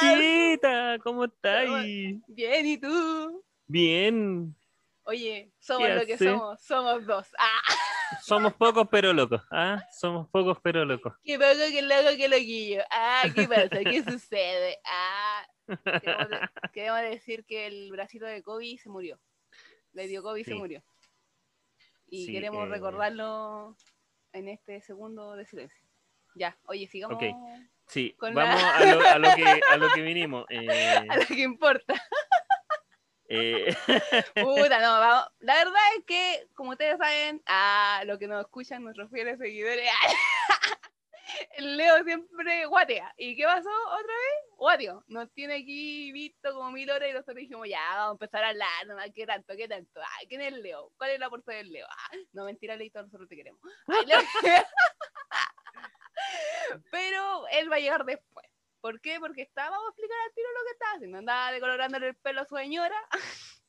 chiquita, ¿cómo estás? Bien, ¿y tú? Bien. Oye, somos lo que somos, somos dos. Ah. Somos pocos pero locos, ¿ah? Somos pocos pero locos. Qué poco, qué loco, qué loquillo. Ah, ¿qué pasa? ¿Qué sucede? Ah, queremos, decir que el bracito de Kobe se murió. Le dio Kobe y se murió. Y queremos eh, recordarlo en este segundo de silencio. Ya, oye, sigamos. Okay. Sí, vamos a, lo, que, a lo que vinimos. Eh... A lo que importa. Eh... Puta, no, vamos. La verdad es que, como ustedes saben, a lo que nos escuchan nuestros fieles seguidores, el Leo siempre guatea. ¿Y qué pasó otra vez? Guateo. Nos tiene aquí visto como mil horas y nosotros dijimos, ya, vamos a empezar a hablar, no, ¿qué tanto, qué tanto? Ah, ¿Quién es el Leo? ¿Cuál es la puerta del Leo? Ah, no, mentira, Leito, nosotros te queremos. Pero él va a llegar después. ¿Por qué? Porque estaba, vamos a explicar al tiro lo que estaba haciendo. Andaba decolorándole el pelo a su señora.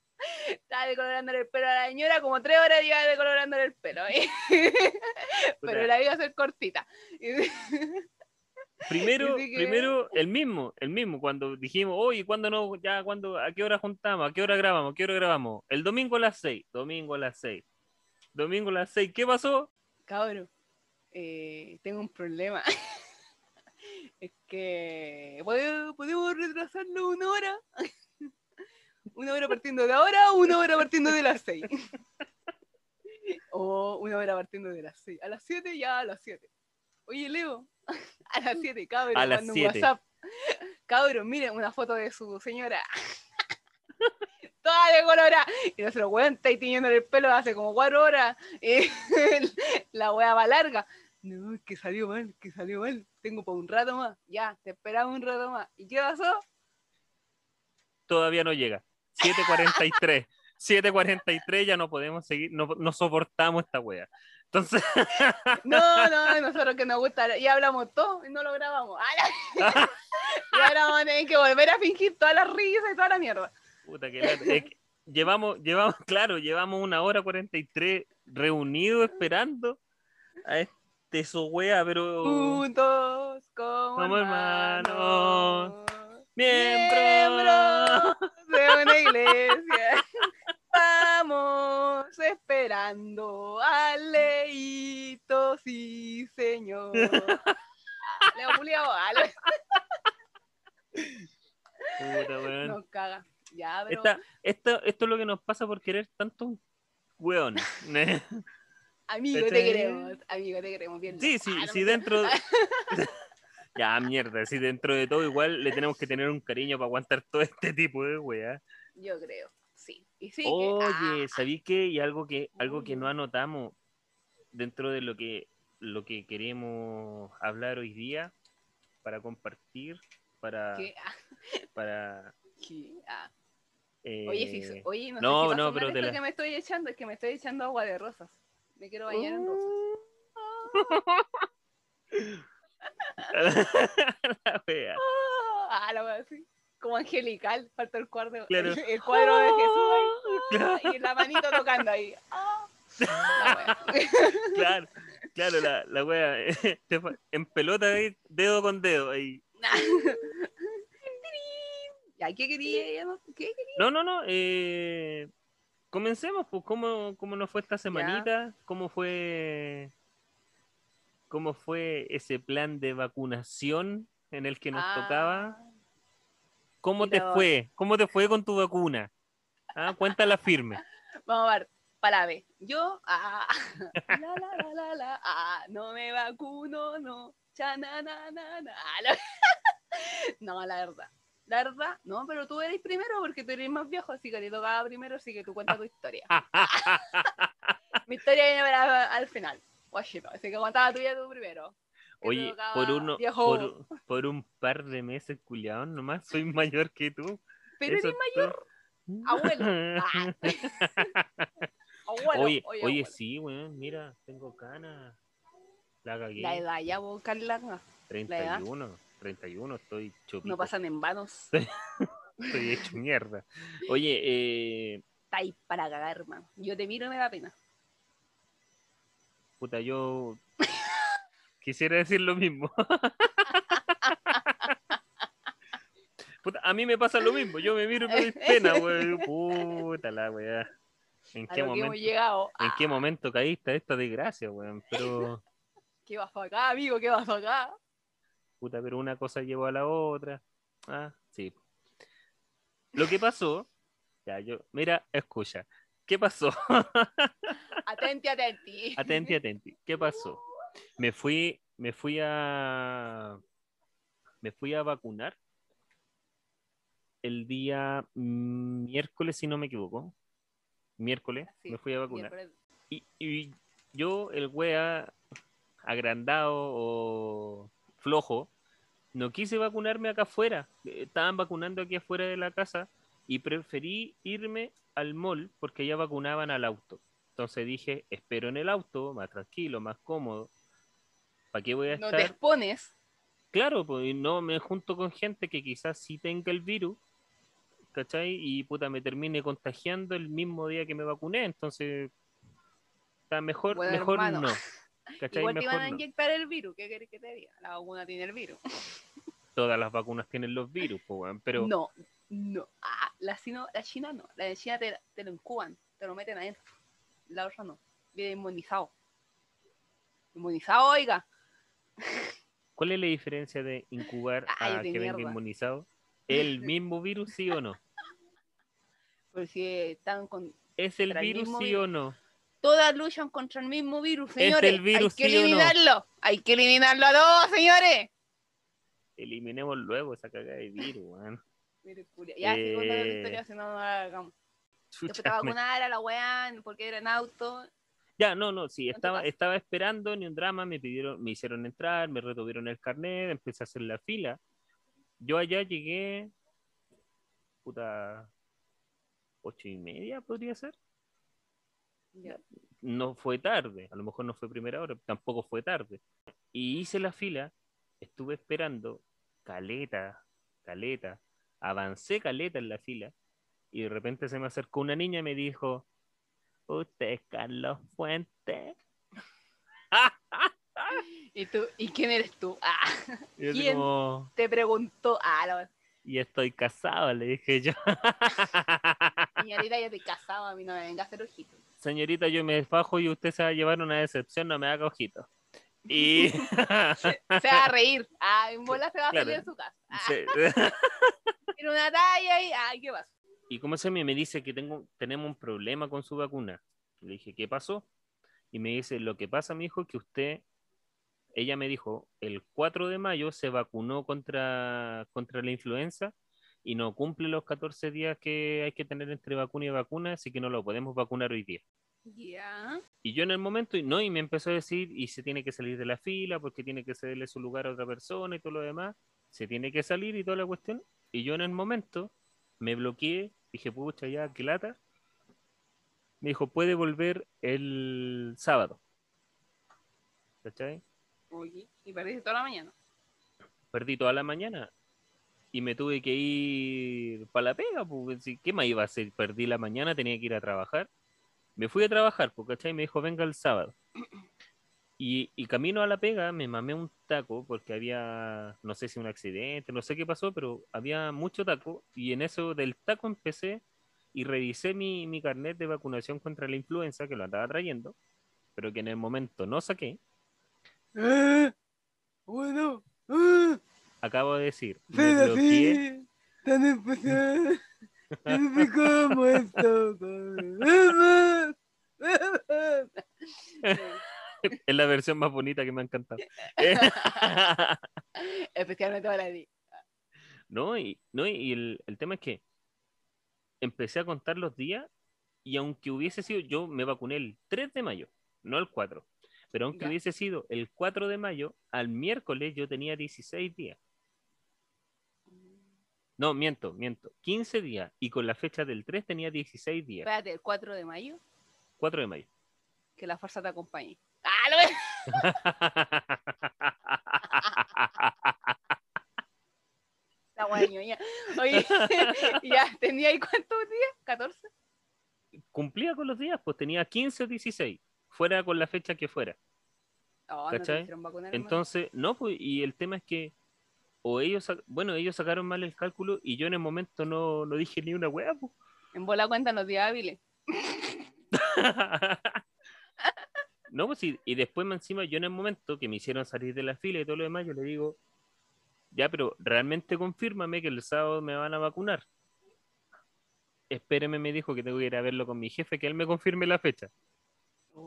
estaba decolorándole el pelo a la señora, como tres horas iba decolorándole el pelo. ¿eh? Pero la iba a hacer cortita. Primero, primero, el mismo, el mismo, cuando dijimos, oye, ¿cuándo no, ya, cuándo, a qué hora juntamos, a qué hora grabamos, a qué hora grabamos? El domingo a las seis, domingo a las seis, domingo a las seis, ¿qué pasó? Cabrón, eh, tengo un problema. es que podemos retrasarlo una hora. una hora partiendo de ahora o una hora partiendo de las seis. o una hora partiendo de las seis. A las siete, ya a las siete. Oye, Leo, a las siete, cabrón, a las siete. WhatsApp. Cabrón, miren una foto de su señora. Toda de colora. Y nuestro weón está ahí tiñendo el pelo hace como cuatro horas. Y la wea va larga. No, que salió mal, que salió mal. Tengo para un rato más. Ya, te esperaba un rato más. ¿Y qué pasó? Todavía no llega. 7.43. 7.43 ya no podemos seguir, no, no soportamos esta wea. Entonces. No, no, nosotros que nos gusta, y hablamos todo y no lo grabamos. y ahora vamos a tener que volver a fingir todas las risas y toda la mierda. Puta que llevamos, llevamos, claro, llevamos una hora 43 reunidos esperando a este su wea, pero. Juntos como, hermanos. Miembros de una iglesia. Vamos esperando a Leito, sí, señor. Leo Julio, Puta, weón. Nos caga. Ya, pero... esto, esto es lo que nos pasa por querer tanto weón. Amigo, te queremos, amigo, te queremos bien. Sí, sí, sí, dentro. ya, mierda, sí, dentro de todo, igual le tenemos que tener un cariño para aguantar todo este tipo de weá. Yo creo, sí. Y sí Oye, ¿sabí qué? Y algo que, algo que no anotamos dentro de lo que, lo que queremos hablar hoy día para compartir, para. ¿Qué? para ¿Qué? Ah. Oye, sí, eh, oye, no, no, pero te que me estoy echando, es que me estoy echando agua de rosas. Me quiero bañar en rosas. la wea. Ah, la wea así. Como angelical, falta el cuadro, el, cuadro de Jesús ahí, y la manito tocando ahí. claro, claro, la, la wea en pelota dedo con dedo ahí. ¿Ya qué quería? ¿Qué quería? No, no, no. Eh, comencemos, pues, ¿cómo, cómo nos fue esta semanita? ¿Cómo fue cómo fue ese plan de vacunación en el que nos ah. tocaba? ¿Cómo te fue? ¿Cómo te fue con tu vacuna? ¿Ah? Cuéntala firme. Vamos a ver, para ver. Yo, ah, la, la, la, la, ah, no me vacuno, no. Cha, na, na, na, na. no, la verdad. La verdad, no, pero tú eres primero porque tú eres más viejo, así que te tocaba primero, así que tú cuentas tu historia. Mi historia viene al final. Guachito, así que contaba tuya tú primero. Oye, por, uno, por, por, un par de meses, culiado, nomás soy mayor que tú. Pero eres mayor. Abuelo. abuelo. Oye, oye, oye sí, weón, mira, tengo canas. La cagué. La edad ya, vos, Carla. 31. 31, estoy chupito. No pasan en vanos. estoy hecho mierda. Oye, eh... Está ahí para cagar, hermano. Yo te miro y me da pena. Puta, yo quisiera decir lo mismo. a mí me pasa lo mismo, yo me miro y me doy pena, weón. Puta la weá. ¿En qué, momento, ¿En qué ah. momento caíste esta desgracia, weón? Pero. ¿Qué pasó acá, amigo? ¿Qué pasó acá? Puta, pero una cosa llevó a la otra. Ah, sí. Lo que pasó, ya, yo, mira, escucha, ¿qué pasó? atenti, atenti. Atenti, atenti. ¿Qué pasó? Me fui, me fui a, me fui a vacunar el día miércoles, si no me equivoco. Miércoles, me fui a vacunar. Y, y, yo, el wea agrandado o flojo, no quise vacunarme acá afuera. Estaban vacunando aquí afuera de la casa y preferí irme al mall porque ya vacunaban al auto. Entonces dije, espero en el auto, más tranquilo, más cómodo. ¿Para qué voy a estar? No te expones. Claro, pues no me junto con gente que quizás sí tenga el virus, ¿cachai? Y puta, me termine contagiando el mismo día que me vacuné. Entonces, está mejor, mejor no. Igual te iban a inyectar el virus, ¿qué querés que te diga? La vacuna tiene el virus. Todas las vacunas tienen los virus, pues, pero... No, no. Ah, la, la China no. La de China te, te, lo incuban, te lo meten adentro. La otra no. Viene inmunizado. Inmunizado, oiga. ¿Cuál es la diferencia de incubar a que venga inmunizado? ¿El mismo virus, sí o no? Si están con. ¿Es el virus, sí o no? Todas luchan contra el mismo virus, señores. Hay que eliminarlo. Hay que eliminarlo a todos, señores. Eliminemos luego esa cagada de virus, weón. Ya, eh... si la historia, si no, no la hagamos. Después te vacunar a la weá porque era en auto. Ya, no, no, sí, estaba, estaba esperando, ni un drama, me pidieron, me hicieron entrar, me retuvieron el carnet, empecé a hacer la fila. Yo allá llegué, puta, ocho y media podría ser. No fue tarde, a lo mejor no fue primera hora, tampoco fue tarde. Y hice la fila, estuve esperando, caleta, caleta, avancé caleta en la fila, y de repente se me acercó una niña y me dijo, ¿usted es Carlos Fuente? ¿Y tú? ¿Y quién eres tú? Ah, ¿Quién te preguntó? Ah, Y estoy casado, le dije yo. Señorita, yo estoy casado, a mí no me venga a hacer ojitos señorita, yo me desfajo y usted se va a llevar una decepción, no me haga ojito. Y... se va a reír. Ah, en bola se va a salir en su casa. Tiene una talla y, ay, ¿qué pasa? Y como se me, me dice que tengo, tenemos un problema con su vacuna. Le dije, ¿qué pasó? Y me dice, lo que pasa, mi hijo, que usted, ella me dijo, el 4 de mayo se vacunó contra, contra la influenza y no cumple los 14 días que hay que tener entre vacuna y vacuna, así que no lo podemos vacunar hoy día. Y yo en el momento, no, y me empezó a decir, y se tiene que salir de la fila porque tiene que cederle su lugar a otra persona y todo lo demás, se tiene que salir y toda la cuestión. Y yo en el momento me bloqueé, dije, pucha, ya, qué lata. Me dijo, puede volver el sábado. ¿Cachai? Oye, ¿y perdiste toda la mañana? Perdí toda la mañana y me tuve que ir para la pega, pues, ¿qué más iba a hacer? Perdí la mañana, tenía que ir a trabajar. Me fui a trabajar, porque ¿cachai? Me dijo, venga el sábado. Y, y, camino a la pega me mamé un taco porque había, no sé si un accidente, no sé qué pasó, pero había mucho taco y en eso del taco empecé y revisé mi, mi carnet de vacunación contra la influenza que lo andaba trayendo, pero que en el momento no saqué. Bueno, ¡Eh! acabo de decir. Me bloqueé. Tan esto. es la versión más bonita que me ha encantado. Especialmente para ti. No, y, no, y el, el, tema es que empecé a contar los días y aunque hubiese sido, yo me vacuné el 3 de mayo, no el 4, pero aunque hubiese sido el 4 de mayo, al miércoles yo tenía 16 días. No, miento, miento. 15 días y con la fecha del 3 tenía 16 días. Espérate, ¿el 4 de mayo? 4 de mayo. Que la fuerza te acompañe. ¡Ah, lo! La guañoña. Oye, ya, ¿tenía ahí cuántos días? ¿14? Cumplía con los días, pues tenía 15 o 16. Fuera con la fecha que fuera. Oh, ¿Cachai? No Entonces, no, pues, y el tema es que o ellos, bueno, ellos sacaron mal el cálculo y yo en el momento no, no dije ni una hueá. En bola cuenta los días hábiles. no, pues sí, y después encima yo en el momento que me hicieron salir de la fila y todo lo demás, yo le digo, ya, pero realmente confírmame que el sábado me van a vacunar. Espéreme, me dijo que tengo que ir a verlo con mi jefe, que él me confirme la fecha.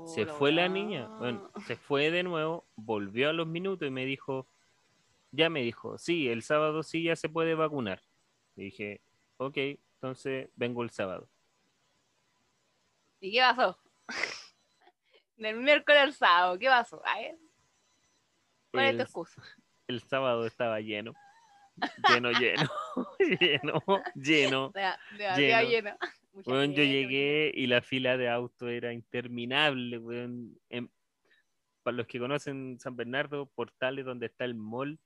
Se fue la niña, bueno, se fue de nuevo, volvió a los minutos y me dijo, ya me dijo, sí, el sábado sí ya se puede vacunar. Y dije, ok, entonces vengo el sábado. ¿Y qué pasó? Del miércoles al sábado, ¿qué pasó? ¿Cuál es tu excusa? El sábado estaba lleno. Lleno, lleno, lleno, lleno. lleno. Bueno, yo llegué y la fila de auto era interminable. para los que conocen San Bernardo, portales donde está el mall,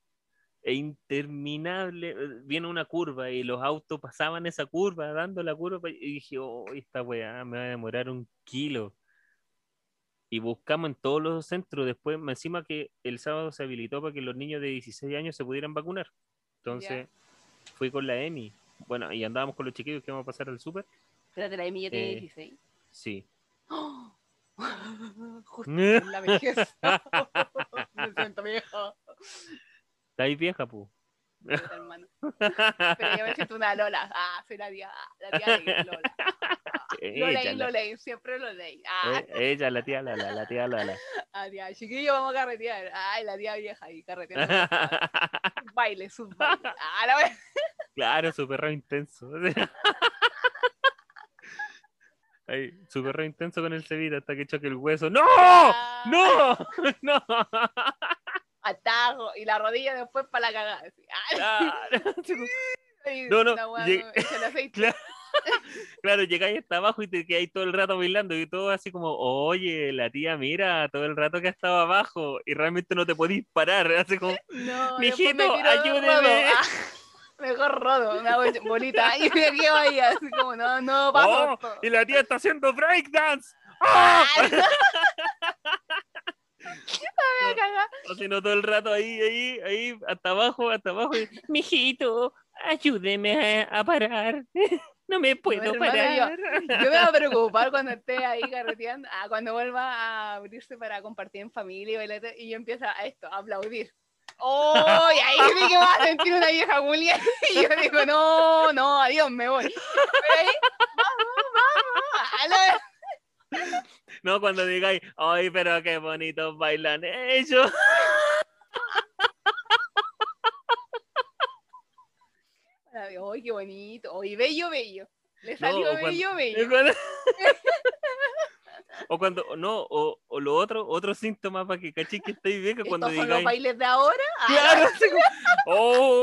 es interminable. Eh, viene una curva y los autos pasaban esa curva, dando la curva, y dije, oh, esta weá me va a demorar un kilo. Y buscamos en todos los centros, después, encima que el sábado se habilitó para que los niños de 16 años se pudieran vacunar. Entonces, fui con la EMI. Bueno, y andábamos con los chiquillos que vamos a pasar al súper. La EMI ya tiene 16. Eh, sí. Justo en la vejez. Me siento viejo. ¿Estáis vieja, pu? hermano. Pero yo me siento una Lola. Ah, soy la tía, la tía de Lola. Lola y Lola, siempre lo leí. Ah. Eh, ella, la tía Lola, la tía Lola. Ah, tía, chiquillo, vamos a carretear. Ay, la tía vieja ahí carreteando. baile, sus baile. Ah, la. Claro, su perro intenso. Ay, su perro intenso con el cebita hasta que choque el hueso. ¡No! Ah. ¡No! ¡No! atajo y la rodilla después para la cagada. no, no. claro, llegáis hasta abajo y te quedáis todo el rato bailando y todo así como, oye, la tía mira todo el rato que ha estado abajo y realmente no te podís parar. Así como, no, mijito, ayúdeme. Mejor rodo, una bolita. Y me quedo ahí así como, no, no, paso. Oh, y la tía está haciendo breakdance. ¡Oh! Haciendo todo el rato ahí, ahí, ahí, hasta abajo, hasta abajo. Mijito, ayúdeme a, parar. No me puedo parar. Yo, me voy a preocupar cuando esté ahí carreteando, ah, cuando vuelva a abrirse para compartir en familia y, y yo empiezo a esto, a aplaudir. ¡Oh! Y ahí sí que va a sentir una vieja Julia. Y yo digo, no, no, adiós, me voy. Pero ahí, vamos, vamos. No, cuando digáis, ay, pero qué bonitos bailan ellos. Ay, qué bonito. Ay, bello, bello. Le salió bello, bello. o cuando, no, o, o, lo otro, otro síntoma para que cachis que estáis que cuando digáis. ¿Son los bailes de ahora? Claro,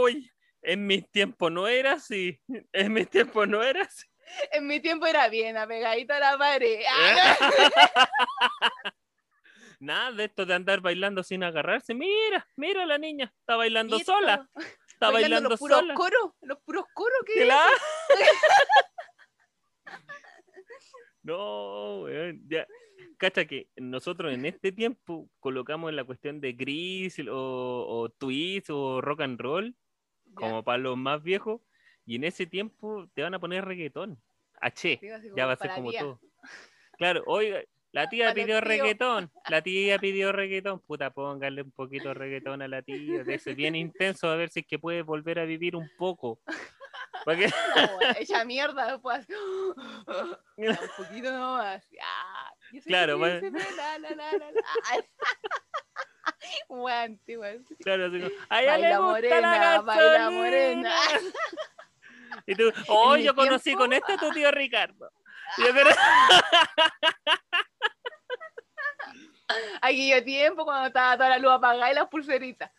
¡Uy! en mis tiempos no era así. En mis tiempos no era así. En mi tiempo era bien, apegadito a la pared. Nada de esto de andar bailando sin agarrarse. Mira, mira la niña, está bailando sola. Está bailando, los puros sola. coros, los puros coros que No, weón, ya. Cacha que nosotros en este tiempo colocamos en la cuestión de gris o, o twist o rock and roll, como para los más viejos, y en ese tiempo te van a poner reggaetón. H, ya va a ser como todo. Claro, oiga, la tía pidió reggaetón, la tía pidió reggaetón, puta, póngale un poquito de reggaetón a la tía, de ese bien intenso, a ver si es que puede volver a vivir un poco. Porque... ella mierda después. un poquito nomás. Ah, claro, bueno. Guante, Claro, así como, baila morena, baila morena. Y tú, oh, yo conocí con este tu tío Ricardo. Aquí yo tiempo cuando estaba toda la luz apagada y las pulseritas.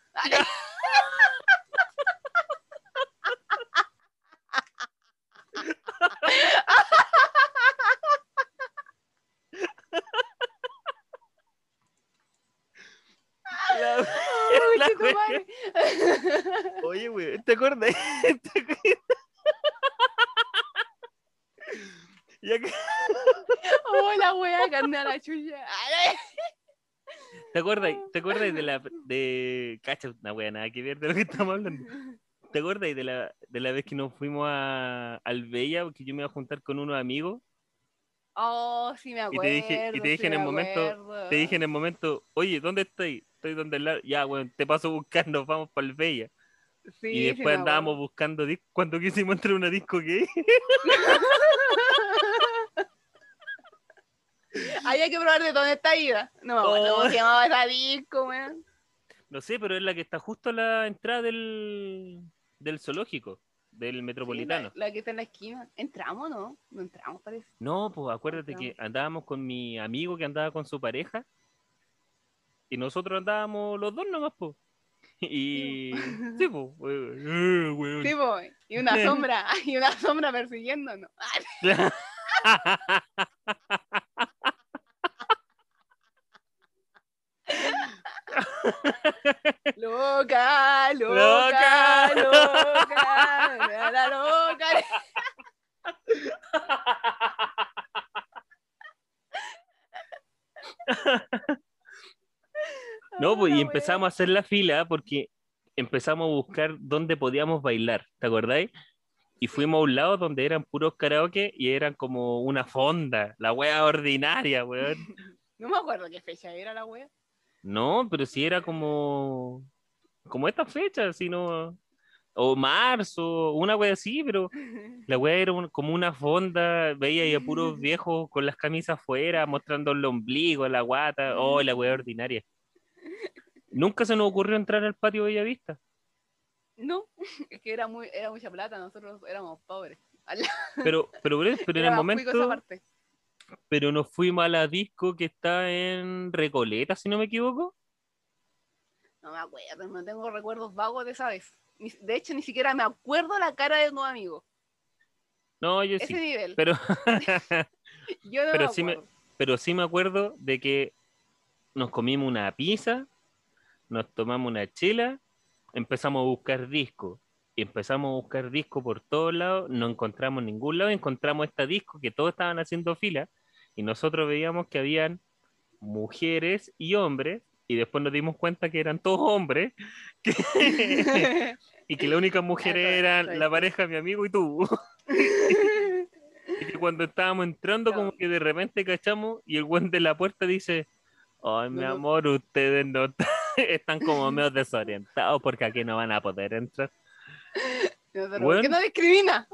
Oye, güey, ¿te acuerdas? Ya que... Oh, la wea que anda la chucha. ¿Te acuerdas, ¿Te acuerdas de la de cacha una wea nada que ver de lo que estamos hablando? ¿Te acuerdas de la, de la vez que nos fuimos a Albella porque yo me iba a juntar con unos amigos? Oh, sí me acuerdo. Y te dije, y te dije en el momento, te dije en el momento, oye, ¿dónde estoy? Estoy donde el. Ya, bueno, te paso a buscar, nos vamos para Albella. Sí, y después andábamos buscando discos cuando quisimos entrar a una disco gay. Hay que probar de dónde está ida. No, oh. ¿cómo se llamaba esa disco, weón? No sé, pero es la que está justo a la entrada del, del zoológico, del metropolitano. la, que está en la esquina. ¿Entramos no? No entramos, parece. No, pues acuérdate que andábamos con mi amigo que andaba con su pareja. Y nosotros andábamos los dos nomás, pues. Y. Sí, pues. Sí, pues. Y una sombra, y una sombra persiguiéndonos. loca, loca, loca, la loca. No, pues y empezamos a hacer la fila porque empezamos a buscar dónde podíamos bailar, ¿te acordáis? Y fuimos a un lado donde eran puros karaoke y eran como una fonda, la wea ordinaria, weón. No me acuerdo qué fecha era la wea. No, pero si era como, como esta fecha, sino, o marzo, una wea así, pero la wea era como una fonda, veía ahí a puros viejos con las camisas afuera, mostrando el ombligo, la guata, oh, la wea ordinaria. Nunca se nos ocurrió entrar al patio Bellavista. No, es que era, muy, era mucha plata, nosotros éramos pobres. Pero, pero, pero en el momento pero nos fuimos a la disco que está en Recoleta, si no me equivoco. No me acuerdo, no tengo recuerdos vagos de esa vez. De hecho, ni siquiera me acuerdo la cara de un amigo. No, yo Ese sí. nivel. Pero, yo no pero, me sí me, pero sí me acuerdo de que nos comimos una pizza, nos tomamos una chela, empezamos a buscar discos y empezamos a buscar disco por todos lados, no encontramos ningún lado, encontramos esta disco que todos estaban haciendo fila y nosotros veíamos que habían mujeres y hombres y después nos dimos cuenta que eran todos hombres y que la única mujer era la pareja de mi amigo y tú. y que cuando estábamos entrando como que de repente cachamos y el buen de la puerta dice, ay mi amor, ustedes no están como medio desorientados porque aquí no van a poder entrar. ¿Por qué no discrimina?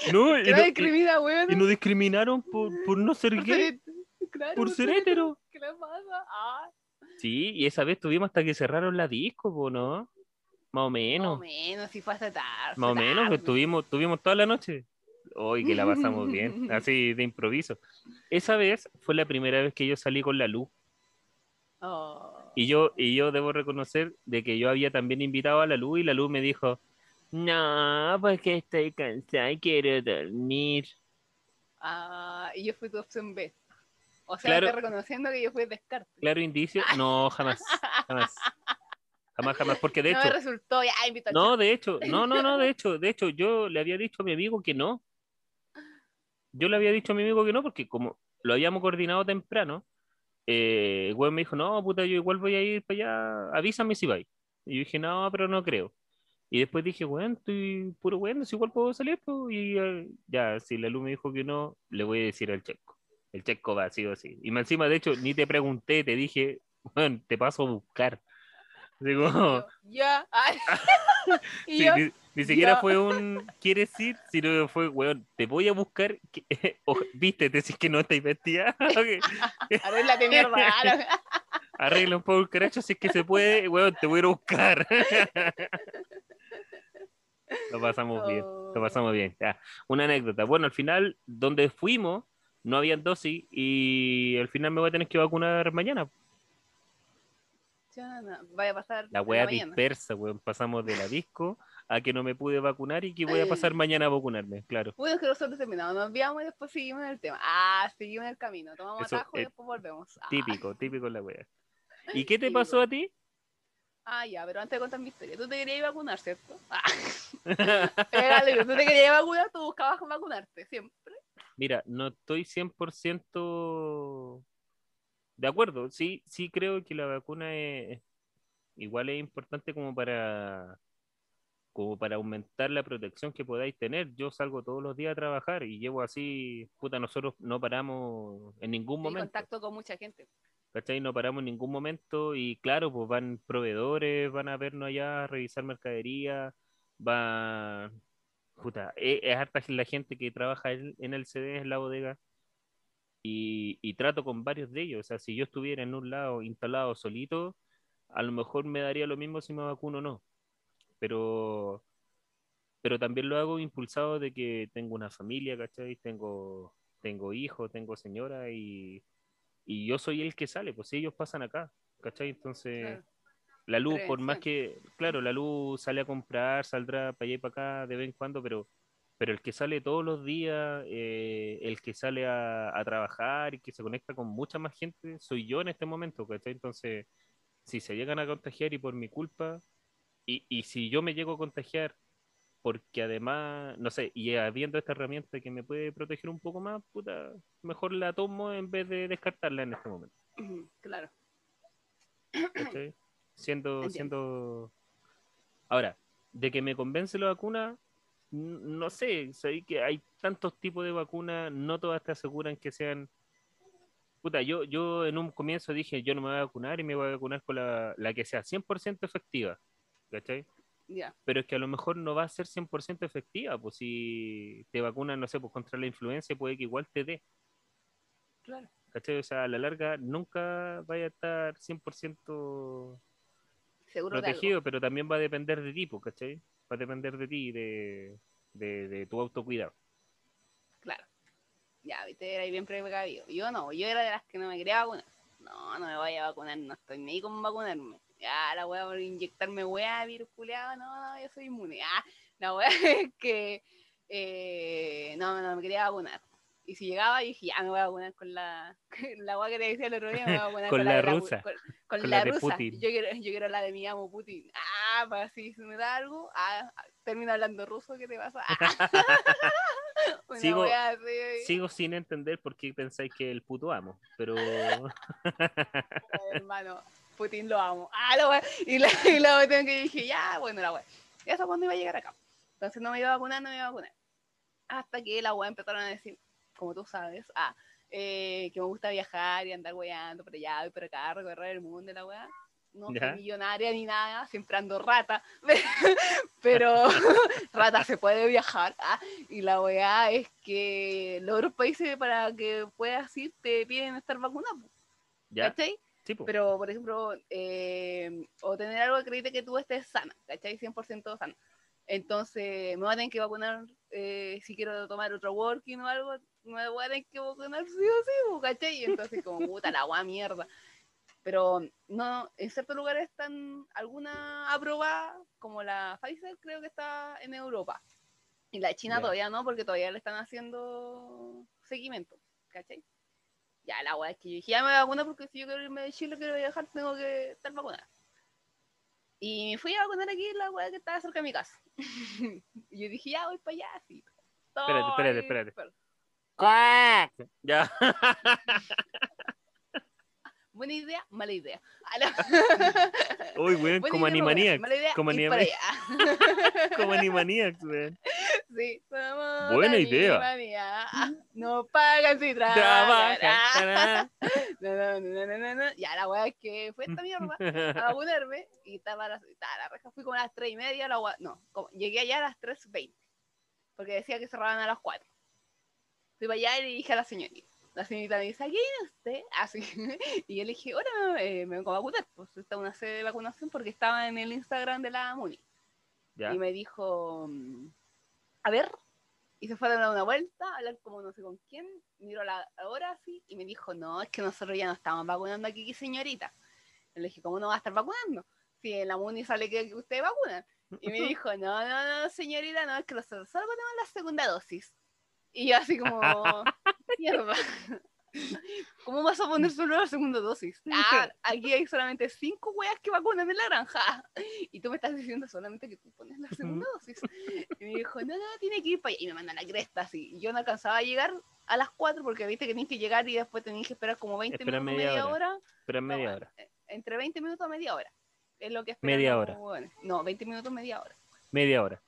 No, y no, discrimina, weón. Y nos discriminaron por, por no ser gay. por ser hetero. ¿Qué le pasa? Ah. Sí, y esa vez tuvimos hasta que cerraron la disco, ¿no? Más o menos. Más o menos, si fue hasta tarde. Más o menos, estuvimos, tuvimos toda la noche. Hoy que la pasamos bien, así de improviso. Esa vez fue la primera vez que yo salí con la luz. Oh. Y yo, y yo debo reconocer de que yo había también invitado a la luz y la luz me dijo, no, porque estoy cansada y quiero dormir. Ah, y yo fui tu opción B. O sea, claro, reconociendo que yo fui descarte. Claro, indicio. No, jamás. Jamás. Jamás, jamás. Porque de no hecho. Me resultó, ya, invito no, de hecho, no, no, no, de hecho, de hecho, yo le había dicho a mi amigo que no. Yo le había dicho a mi amigo que no, porque como lo habíamos coordinado temprano, eh, el güey me dijo, no, puta, yo igual voy a ir para allá, avísame si vais. Y yo dije, no, pero no creo. Y después dije, bueno, estoy puro bueno, si igual puedo salir, pues, y eh, ya, si la luz me dijo que no, le voy a decir al checo. El checo va, sí o sí. Y encima, de hecho, ni te pregunté, te dije, bueno, te paso a buscar. Digo, ya. sí, ni, siquiera fue un ¿quieres ir? Sino fue, weón, te voy a buscar. ¿Viste? Te decís que no estáis vestida. Arréglate mierda. Arregla un poco el caracho si es que se puede, weón, te voy a ir a buscar. Lo pasamos bien, lo pasamos bien. una anécdota. Bueno, al final, donde fuimos, no habían dosis y al final me voy a tener que vacunar mañana. Vaya a pasar. La wea dispersa, weón. Pasamos de la disco a que no me pude vacunar y que voy a pasar mañana a vacunarme, claro. Bueno, es que nosotros terminamos, nos enviamos y después seguimos en el tema. Ah, seguimos en el camino, tomamos atajo y después volvemos. Ah. Típico, típico la wea. ¿Y qué te pasó a ti? Ah, ya, pero antes de contar mi historia, tú te querías vacunar, ¿cierto? Ah. tú te querías vacunar, tú buscabas vacunarte, siempre. Mira, no estoy 100% de acuerdo, sí, sí creo que la vacuna es, igual es importante como para como para aumentar la protección que podáis tener. Yo salgo todos los días a trabajar y llevo así, puta, nosotros no paramos en ningún momento. En contacto con mucha gente. ¿Cachai? No paramos en ningún momento y claro, pues van proveedores, van a vernos allá, a revisar mercadería, va, puta, es, es harta la gente que trabaja en el CD, en la bodega, y, y, trato con varios de ellos. O sea, si yo estuviera en un lado instalado solito, a lo mejor me daría lo mismo si me vacuno o no. Pero, pero también lo hago impulsado de que tengo una familia, ¿cachai? Tengo, tengo hijos, tengo señora y, y yo soy el que sale, pues ellos pasan acá, ¿cachai? Entonces... La luz, por más que, claro, la luz sale a comprar, saldrá para allá y para acá de vez en cuando, pero, pero el que sale todos los días, eh, el que sale a, trabajar y que se conecta con mucha más gente, soy yo en este momento, ¿cachai? Entonces, si se llegan a contagiar y por mi culpa, y, y si yo me llego a contagiar porque además, no sé, y habiendo esta herramienta que me puede proteger un poco más, puta, mejor la tomo en vez de descartarla en este momento. Claro. ¿Cachai? Siendo, siendo. Ahora, de que me convence la vacuna, no sé, sé que hay tantos tipos de vacunas, no todas te aseguran que sean. Puta, yo, yo en un comienzo dije, yo no me voy a vacunar y me voy a vacunar con la, la que sea 100% efectiva, ¿cachai? Pero es que a lo mejor no va a ser 100% efectiva, pues si te vacunan, no sé, pues contra la influencia puede que igual te dé. Claro. ¿Cachai? O sea, a la larga nunca vaya a estar 100% protegido, pero también va a depender de ti, pues, ¿cachai? Va a depender de ti, de, de, tu autocuidado. Claro. Ya, viste, era bien precavido. Yo no, yo era de las que no me quería vacunar. No, no me vaya a vacunar, no estoy ni con vacunarme. Ya, la wea por inyectarme wea, virus no, no, yo soy inmune. Ah, la wea es que eh, no, no me quería vacunar. Y si llegaba, dije, ya me voy a vacunar con la, la agua que te decía el otro día, me voy a vacunar con, con, la, la rusa. con, la, rusa. Yo quiero, yo quiero la de mi amo Putin. Ah, para si me da algo, ah, termino hablando ruso, ¿qué te pasa? sigo, sigo sin entender por qué pensáis que el puto amo, pero. hermano, Putin lo amo. Ah, la y la, y la que dije, ya, bueno, la wea. Eso cuando iba a llegar acá. Entonces no me iba a vacunar, no me iba a vacunar. Hasta que la wea empezaron a decir, como tú sabes, ah, eh, que me gusta viajar y andar weando por allá y por acá, recorrer el mundo la weá. No soy millonaria ni nada, siempre ando rata, pero rata se puede viajar. Ah, y la weá es que los otros países para que puedas ir te piden estar vacunado. ¿Cachai? Pero, por ejemplo, eh, o tener algo que acredite que tú estés sana, ¿cachai? 100% sana. Entonces, me van a tener que vacunar eh, si quiero tomar otro working o algo, me voy a tener que vacunar sí o sí, ¿cachai? Entonces, como puta, la agua mierda. Pero no, en ciertos lugares están alguna aprobada, como la Pfizer, creo que está en Europa. Y la China todavía no, porque todavía le están haciendo seguimiento, ¿cachai? Ya, la agua es que yo dije, ya me voy a vacunar porque si yo quiero irme de Chile, quiero viajar, tengo que estar vacunada. Y me fui a vacunar aquí la weá que estaba cerca de mi casa. y yo dije, ya voy para allá, sí. Espérate, espérate, espérate. Ya. Buena idea, mala idea. Uy, weón, como Animaniacs. Como Animaniacs. como Animaniacs, weón. Sí, Buena idea. No pagan si trabajan. No, no, no, no, no, Ya, la weá es que fue esta mierda a ponerme y estaba la, la reja. Fui como a las 3 y media. La no, llegué allá a las 3.20 porque decía que cerraban a las 4. Fui para allá y le dije a la señorita la señorita me dice, ¿quién es usted? Así. y yo le dije, ahora eh, me vengo a vacunar. Pues está una sede de vacunación porque estaba en el Instagram de la MUNI. Y me dijo, mm, a ver. Y se fue a dar una vuelta, a hablar como no sé con quién. Miró la hora así y me dijo, no, es que nosotros ya no estamos vacunando aquí, señorita. le dije, ¿cómo no va a estar vacunando? Si en la MUNI sale que usted vacuna. Y me dijo, no, no, no, señorita, no, es que nosotros solo ponemos la segunda dosis. Y yo así como, mierda. ¿Cómo vas a poner solo la segunda dosis? Ah, aquí hay solamente cinco weas que vacunan en la granja. Y tú me estás diciendo solamente que tú pones la segunda dosis. Y me dijo, no, no, tiene que ir para allá. Y me manda la cresta así. Y yo no alcanzaba a llegar a las 4 porque viste que tenéis que llegar y después tenéis que esperar como 20 minutos, media, hora. Pero media hora. Eh, entre 20 minutos a media hora. Es lo que Media hora. no, 20 minutos, media hora. Media hora.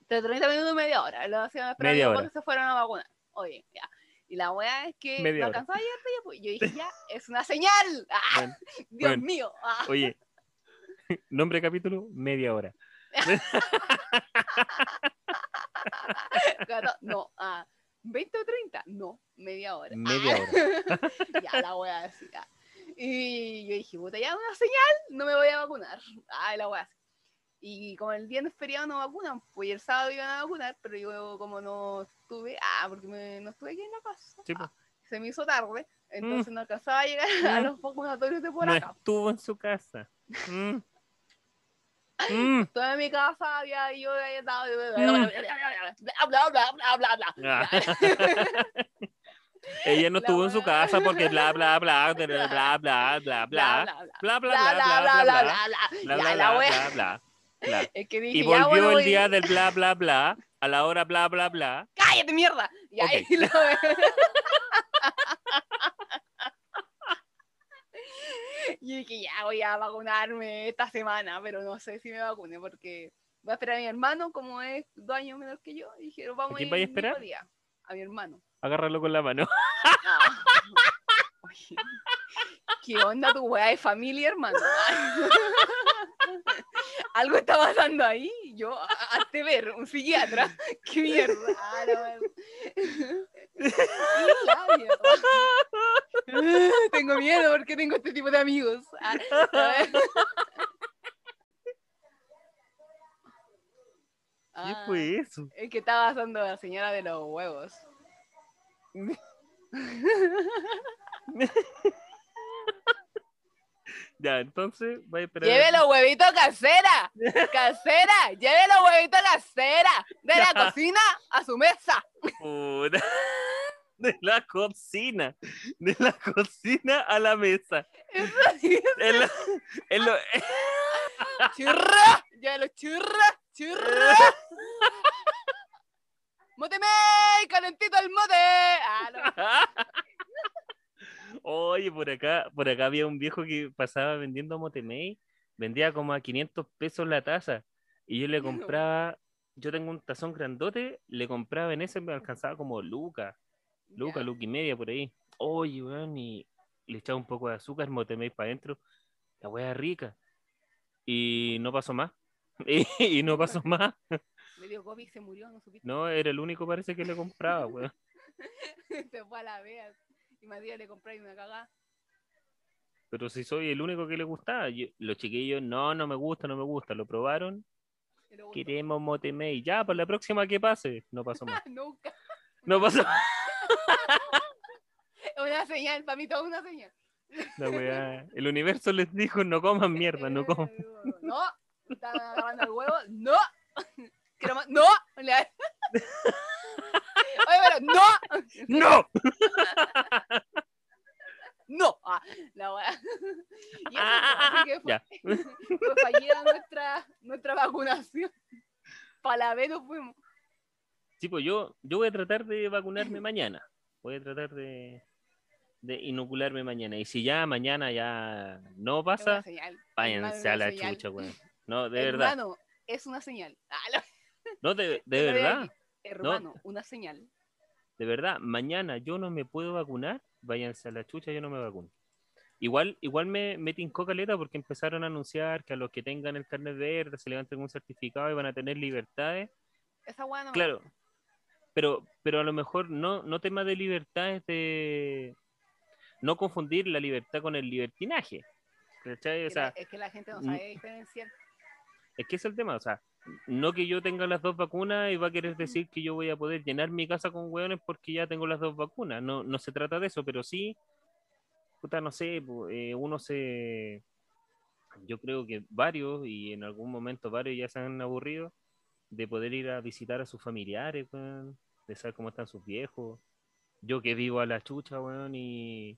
Entre 30 minutos y media hora. Lo hacían esperar media hora. se fueron a vacunar. Oye, ya. Y la weá es que media no alcanzaba ayer, pues yo dije, ya, es una señal. ¡Ah! Dios mío. ¡Ah! Oye, nombre capítulo, media hora. no, ah, 20 o 30, no, media hora. Media hora. ya la voy a decir. Y yo dije, puta, ya una señal, no me voy a vacunar. Ay, la voy a hacer. Y como el viernes feriado no vacunan, pues el sábado iban a vacunar, pero yo como no estuve, ah, porque me, no estuve aquí en la casa. Pues. Ah, se me hizo tarde, entonces mm. no alcanzaba a llegar a mm. los vacunatorios de por no acá. estuvo en su casa. Mm. Mm. En mi casa, había yo había estado bla bla bla bla bla bla. Ella no estuvo en su casa porque bla bla bla bla bla bla bla bla bla bla bla bla bla bla bla bla bla y volvió el día del bla bla bla a la hora bla bla bla. ¡Cállate mierda! Y ahí lo y dije, ya voy a vacunarme esta semana, pero no sé si me vacune porque voy a esperar a mi hermano, como es dos años menor que yo. Y dijeron, vamos ¿A quién ir a esperar? Día. A mi hermano. Agárralo con la mano. ¿Qué onda tu weá de familia, hermano? Algo está pasando ahí. Yo, hazte ver, un psiquiatra. ¡Qué mierda! Ah, tengo miedo porque tengo este tipo de amigos. Ah, ¿Qué fue eso? Es que estaba pasando la señora de los huevos. Ya, entonces voy a esperar. Lleve los huevitos casera. Casera. Lleve los huevitos casera. De la cocina a su mesa. De la cocina. De la cocina a la mesa. Eso sí es. En lo, Churra. Los churra. Churra. ¡Moteme! ¡Calentito el mote! Ah, Oye, por acá, por acá había un viejo que pasaba vendiendo motemey, vendía como a 500 pesos la taza, y yo le compraba, yo tengo un tazón grandote, le compraba en ese, me alcanzaba como Luca, Luca, Luca y media por ahí. Oye, weón, y le echaba un poco de azúcar, motemey para adentro, la wea rica, y no pasó más, y, no pasó más. Medio COVID se murió, no supiste. No, era el único parece que le compraba, weón. se fue a la vea. Y más día le compré y me cagá. Pero si soy el único que le gustaba. los chiquillos, no, no me gusta, no me gusta. Lo probaron. Queremos Motemei. Ya, para la próxima que pase. No pasó más. Nunca. No pasó una señal, para mí todo una señal. La weá. El universo les dijo, no coman mierda, no coman. No, están lavando el huevo. No. No. Oye, pero no. No. No. Ah, la weá. Y eso, así que fue, fue fallida nuestra, nuestra vacunación. Para la vez nos fuimos. Sí, pues yo, yo voy a tratar de vacunarme mañana. Voy a tratar de, de inocularme mañana. Y si ya mañana ya no pasa, váyanse a la chucha, weón. No, de verdad. Es una señal. Ah, no, de, de verdad. Hermano, una señal. De verdad, mañana yo no me puedo vacunar, váyanse a la chucha, yo no me vacuno. Igual, igual me, me tincó caleta porque empezaron a anunciar que a los que tengan el carnet verde se levanten un certificado y van a tener libertades. Esa bueno. Claro. Pero, pero a lo mejor no, no tema de libertades de no confundir la libertad con el libertinaje. es que la gente no sabe diferenciar. Es que es el tema, o sea, no que yo tenga las dos vacunas y va a querer decir que yo voy a poder llenar mi casa con hueones porque ya tengo las dos vacunas. No, no se trata de eso, pero sí, puta, no sé, eh, uno se. Yo creo que varios, y en algún momento varios ya se han aburrido de poder ir a visitar a sus familiares, de saber cómo están sus viejos. Yo que vivo a la chucha, weón, y.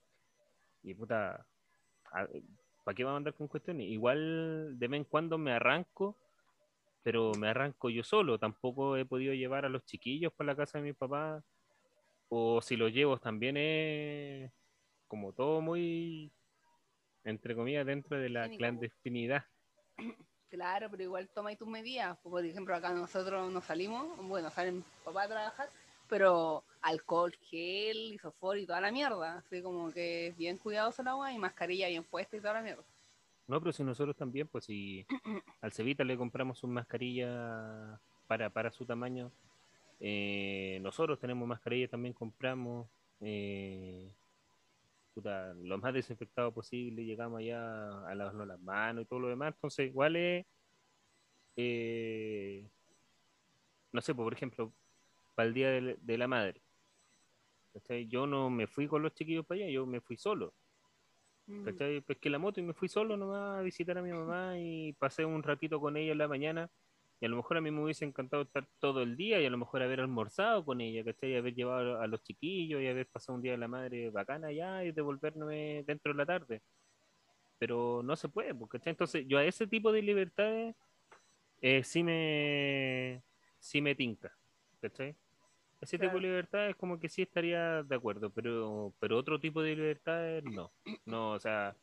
Y puta. ¿Para qué va a andar con cuestiones? Igual de vez en cuando me arranco pero me arranco yo solo. Tampoco he podido llevar a los chiquillos para la casa de mi papá o si lo llevo también es como todo muy, entre comillas, dentro de la clandestinidad. Claro, pero igual toma tus medidas. Por ejemplo, acá nosotros nos salimos, bueno, salen papá a trabajar, pero alcohol, gel, isofor y toda la mierda. Así como que bien cuidadoso el agua y mascarilla bien puesta y toda la mierda. No, pero si nosotros también, pues si al Cevita le compramos una mascarilla para, para su tamaño, eh, nosotros tenemos mascarilla, también compramos eh, lo más desinfectado posible, llegamos allá a lavarnos las manos y todo lo demás, entonces igual es, eh, no sé, por ejemplo, para el Día de, la Madre, yo no me fui con los chiquillos para allá, yo me fui solo. Mm. ¿cachai? Pesqué la moto y me fui solo nomás a visitar a mi mamá y pasé un ratito con ella en la mañana y a lo mejor a mí me hubiese encantado estar todo el día y a lo mejor haber almorzado con ella, ¿cachai? Y haber llevado a los chiquillos y haber pasado un día de la madre bacana allá y devolverme dentro de la tarde. Pero no se puede, pues, ¿cachai? Entonces yo a ese tipo de libertades eh, sí me sí me tinca, ¿cachai? Ese tipo de libertades como que sí estaría de acuerdo, pero, pero otro tipo de libertades no. No, o sea,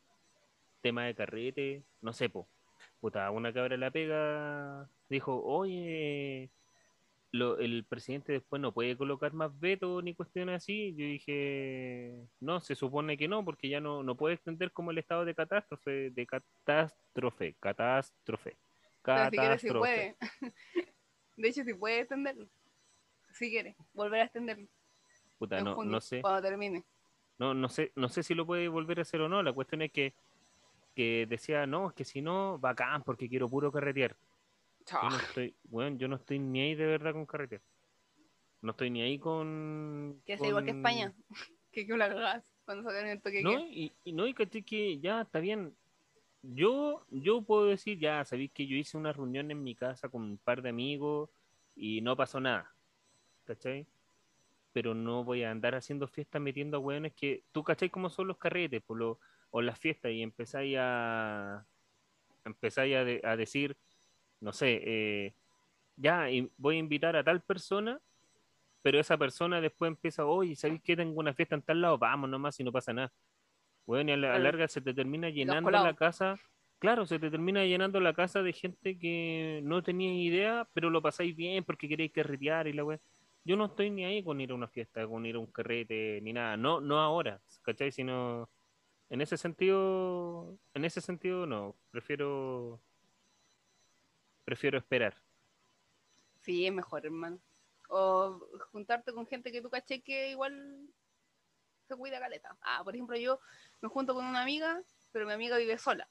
tema de carrete, no sé, po. Puta, una cabra la pega dijo, oye, lo, el presidente después no puede colocar más veto ni cuestiones así. Yo dije, no, se supone que no, porque ya no, no puede extender como el estado de catástrofe, de catástrofe, catástrofe. Catástrofe. De hecho, si puede extenderlo. Si quiere, volver a extenderlo. Puta, no, no sé. Cuando termine. No, no sé, no sé si lo puede volver a hacer o no. La cuestión es que, que decía, no, es que si no, bacán, porque quiero puro carretear. Yo no estoy, bueno, yo no estoy ni ahí de verdad con carretera. No estoy ni ahí con. Que es igual que España. que que la cuando sacan el toque. No, y, y, no, y que ya está bien. Yo, yo puedo decir, ya sabéis que yo hice una reunión en mi casa con un par de amigos y no pasó nada. ¿Cachai? Pero no voy a andar haciendo fiestas metiendo a hueones que. ¿Tú cachai cómo son los carretes por lo, o las fiestas? Y empezáis a. Empezáis a, a decir no sé, eh, ya voy a invitar a tal persona, pero esa persona después empieza, oye, ¿sabéis que tengo una fiesta en tal lado? Vamos nomás y no pasa nada. Bueno, y a la larga se te termina llenando la casa, claro, se te termina llenando la casa de gente que no tenía idea, pero lo pasáis bien porque queréis carretear y la wea. Yo no estoy ni ahí con ir a una fiesta, con ir a un carrete, ni nada. No, no ahora, ¿cachai? Sino en ese sentido, en ese sentido no. Prefiero prefiero esperar. Sí, es mejor, hermano. O juntarte con gente que tú caché que igual se cuida caleta. Ah, por ejemplo, yo me junto con una amiga, pero mi amiga vive sola.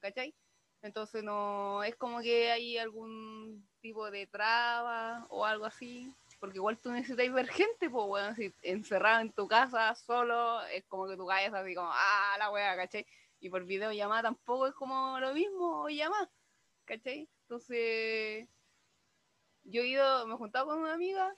¿Cachai? Entonces no es como que hay algún tipo de traba o algo así. Porque igual tú necesitas ver gente, pues bueno, si encerrado en tu casa solo, es como que tú caes así como, ah, la wea, ¿cachai? Y por videollamada tampoco es como lo mismo, o llamada, ¿cachai? Entonces, yo he ido, me he juntado con una amiga,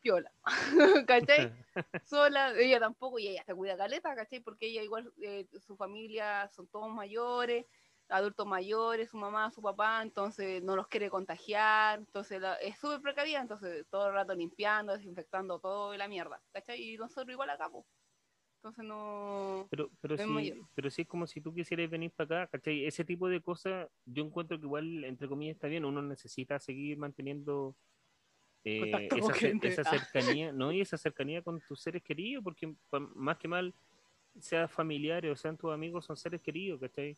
piola, ¿cachai? Sola, ella tampoco, y ella se cuida caleta, ¿cachai? Porque ella igual, eh, su familia son todos mayores, adultos mayores, su mamá, su papá, entonces no los quiere contagiar, entonces es súper precavida, entonces todo el rato limpiando, desinfectando todo la mierda, ¿cachai? Y nosotros igual acá, pues. Entonces no. Pero, pero, sí, pero sí es como si tú quisieras venir para acá, ¿cachai? Ese tipo de cosas, yo encuentro que igual, entre comillas, está bien. Uno necesita seguir manteniendo eh, esa, ah. cercanía, ¿no? Y esa cercanía con tus seres queridos, porque más que mal, sea familiares o sean tus amigos, son seres queridos, ¿cachai?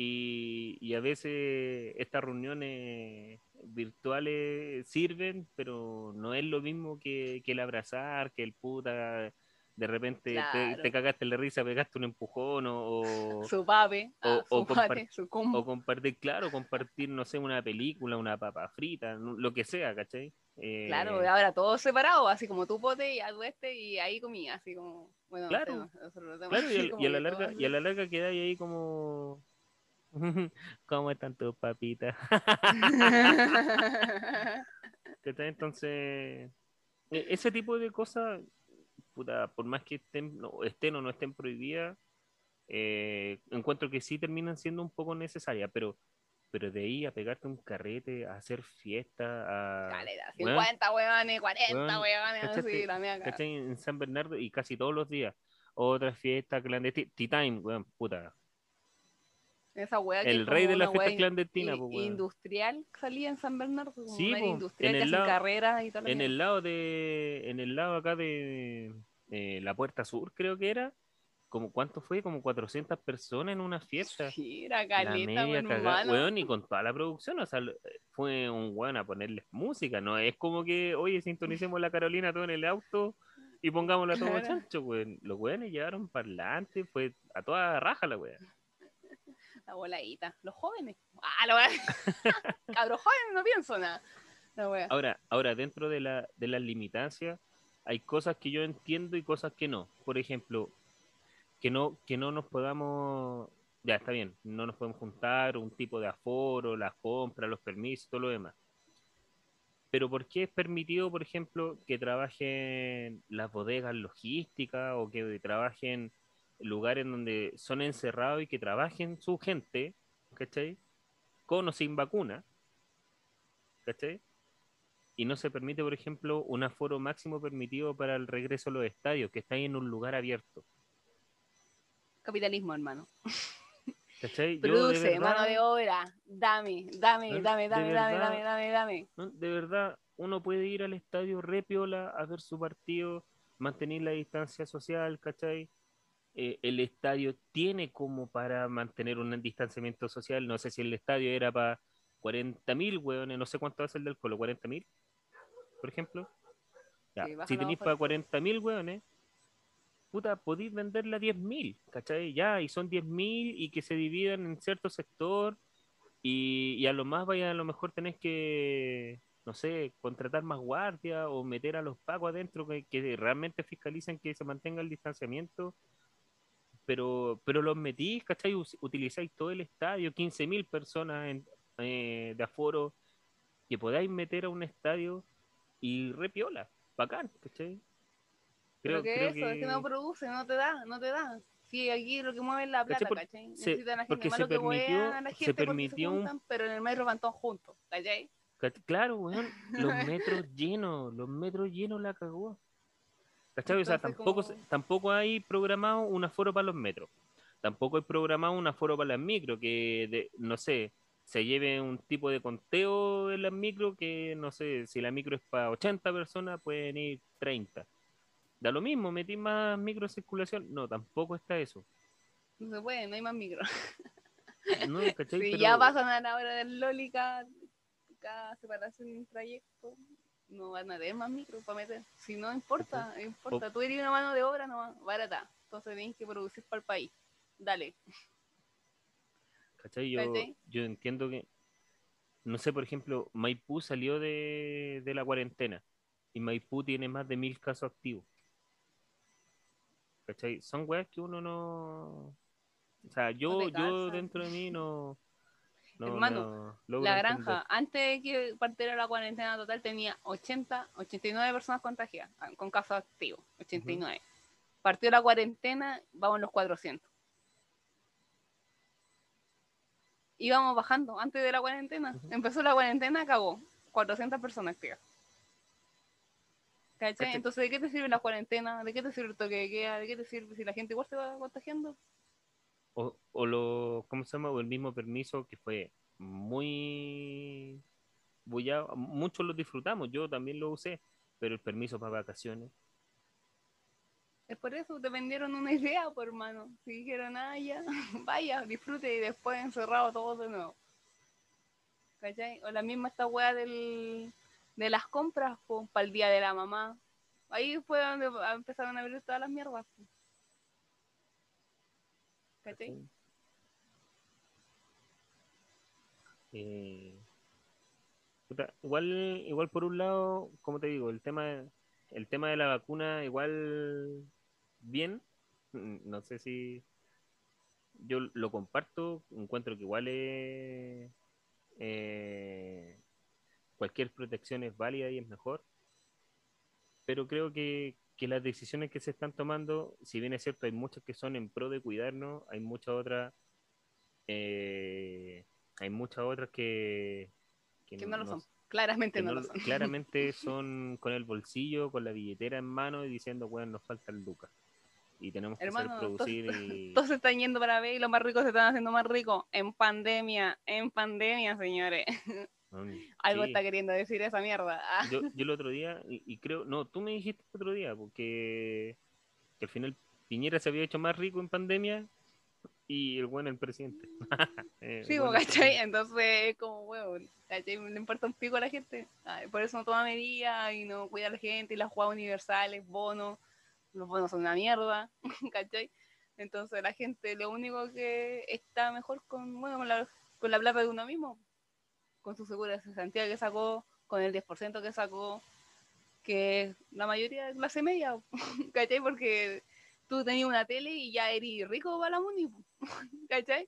Y, y a veces estas reuniones virtuales sirven, pero no es lo mismo que, que el abrazar, que el puta de repente te, cagaste la risa, pegaste un empujón o... su pape, o, ah, o, compartir, claro, compartir, no sé, una película, una papa frita, lo que sea, ¿cachai? claro, eh, ahora todo separado, así como tú pote y tú este y ahí comía, así como... Bueno, claro, claro y, a la larga, y a la larga queda ahí como... ¿Cómo están tus papitas? Entonces, e, ese tipo de cosas por más que estén, estén o no estén prohibidas, eh, encuentro que sí terminan siendo un poco necesarias, pero pero de ahí a pegarte un carrete, a hacer fiesta, a... 50 huevones, 40 huevones, así, la mierda. En San Bernardo y casi todos los días. Otra fiesta clandestina, Tea Time, weón, puta. Esa wea El rey de la fiesta clandestina, Industrial salía en San Bernardo. sí, industrial en el lado, carreras y En el lado de, en el lado acá de eh, la Puerta Sur, creo que era como cuánto fue, como 400 personas en una fiesta. Sí, era caleta, weón, y con toda la producción, o sea, fue un weón a ponerles música, no es como que, oye, sintonicemos la Carolina todo en el auto y pongámosla todo chancho, weón. Los weones llevaron parlante, fue a toda raja la weón. La voladita, los jóvenes. Ah. Cabros jóvenes, no pienso nada. Ahora, ahora, dentro de, la, de las limitancias, hay cosas que yo entiendo y cosas que no. Por ejemplo, que no, que no nos podamos, ya está bien, no nos podemos juntar, un tipo de aforo, las compras, los permisos, todo lo demás. Pero ¿por qué es permitido, por ejemplo, que trabajen las bodegas logísticas o que trabajen lugares donde son encerrados y que trabajen su gente, ¿cachai? Con o sin vacuna, ¿cachai? Y no se permite, por ejemplo, un aforo máximo permitido para el regreso a los estadios, que está ahí en un lugar abierto. Capitalismo, hermano. ¿Cachai? Produce, de mano de obra. Dame, dame, dame, dame, dame, dame, dame, dame. De verdad, uno puede ir al estadio repiola a ver su partido, mantener la distancia social, ¿cachai? Eh, el estadio tiene como para mantener un distanciamiento social. No sé si el estadio era para 40.000 hueones, no sé cuánto va a ser el del Colo, 40.000, por ejemplo. si tenéis para 40.000 hueones, puta, podéis venderla a 10.000, ¿cachai? Ya, y son 10.000 y que se dividan en cierto sector y, a lo más vaya, a lo mejor tenés que, no sé, contratar más guardia o meter a los pagos adentro que, realmente fiscalicen que se mantenga el distanciamiento. Pero, pero los metís, ¿cachai? Utilizáis todo el estadio, 15.000 personas eh, de aforo, que podáis meter a un estadio y repiola, bacán, ¿cachai? Creo, que eso, es que no produce, no te da, no te da. Sí, aquí lo que mueve es la plata, ¿cachai? Necesitan la gente, se permitió, la gente se permitió juntan, pero en el metro van todos juntos, ¿cachai? Claro, weón, los metros llenos, los metros llenos la cagó. ¿Cachai? o sea, tampoco, tampoco hay programado un aforo para los metros. Tampoco hay programado un aforo para las micro, que de, no sé, se lleve un tipo de conteo en las micro que, no sé, si la micro es para 80 personas, pueden ir 30 Da lo mismo, metí más microcirculación. No, tampoco está eso. No se puede, no hay más micro. No, ¿cachai? Si ya pasan a la hora del Loli cada, separación de un trayecto, no van a tener más micro para meter. Si no importa, no importa. Tú eres una mano de obra no barata. Entonces tienes que producir para el país. Dale. ¿Cachai? Yo, yo entiendo que, no sé, por ejemplo, Maipú salió de, de la cuarentena y Maipú tiene más de mil casos activos. ¿cachai? Son weas que uno no. O sea, yo, yo dentro de mí no. Hermano, la granja, antes de que partiera la cuarentena total, tenía 80, 89 personas contagiadas, ah, con casos activos, 89. Partió la cuarentena, vamos los 400. Íbamos bajando antes de la cuarentena. Empezó la cuarentena, acabó. 400 personas activas. ¿Cachai? Entonces, ¿de qué te sirve la cuarentena? ¿De qué te sirve el toque de queda? ¿De qué te sirve si la gente igual se va contagiando? O, o lo, ¿cómo se llama? O el mismo permiso que fue muy bullado. Muchos lo disfrutamos, yo también lo usé, pero el permiso para vacaciones. Es por eso te vendieron una idea, por pues, hermano. Si dijeron, ah, ya, vaya, disfrute y después encerrado todo de nuevo. ¿Cachai? O la misma esta weá del de las compras para el día de la mamá. Ahí fue donde empezaron a abrir todas las mierdas. ¿Cachai? Eh, igual, igual por un lado, como te digo, el tema, el tema de la vacuna, igual bien. No sé si yo lo comparto, encuentro que igual es eh, cualquier protección es válida y es mejor, pero creo que, las decisiones que se están tomando, si bien es cierto, hay muchas que son en pro de cuidarnos, hay muchas otras eh, hay muchas otras que, que, no, lo son. Claramente no, lo son. Claramente son con el bolsillo, con la billetera en mano y diciendo, bueno, nos falta el Lucas. Y tenemos que Hermano, producir todos, y... todos se están yendo para ver y los más ricos se están haciendo más ricos. En pandemia, en pandemia, señores. Algo está queriendo decir esa mierda. Ah. Yo, yo, el otro día, y, creo, no, tú me dijiste el otro día, porque que al final Piñera se había hecho más rico en pandemia y el bueno el presidente. eh, sí, bueno, ¿cachai? Entonces, como, weón, ¿cachai? Le importa un pico a la gente. por eso no toma medidas y no cuida a la gente y las jugadas universales, bonos. Los bonos son una mierda, ¿cachai? Entonces la gente lo único que está mejor con, bueno, con la, con la plata de uno mismo con su seguro de cesantía que sacó, con el 10% que sacó, que la mayoría de clase media, ¿cachai? Porque tú tenías una tele y ya eres rico para la muni, ¿cachai?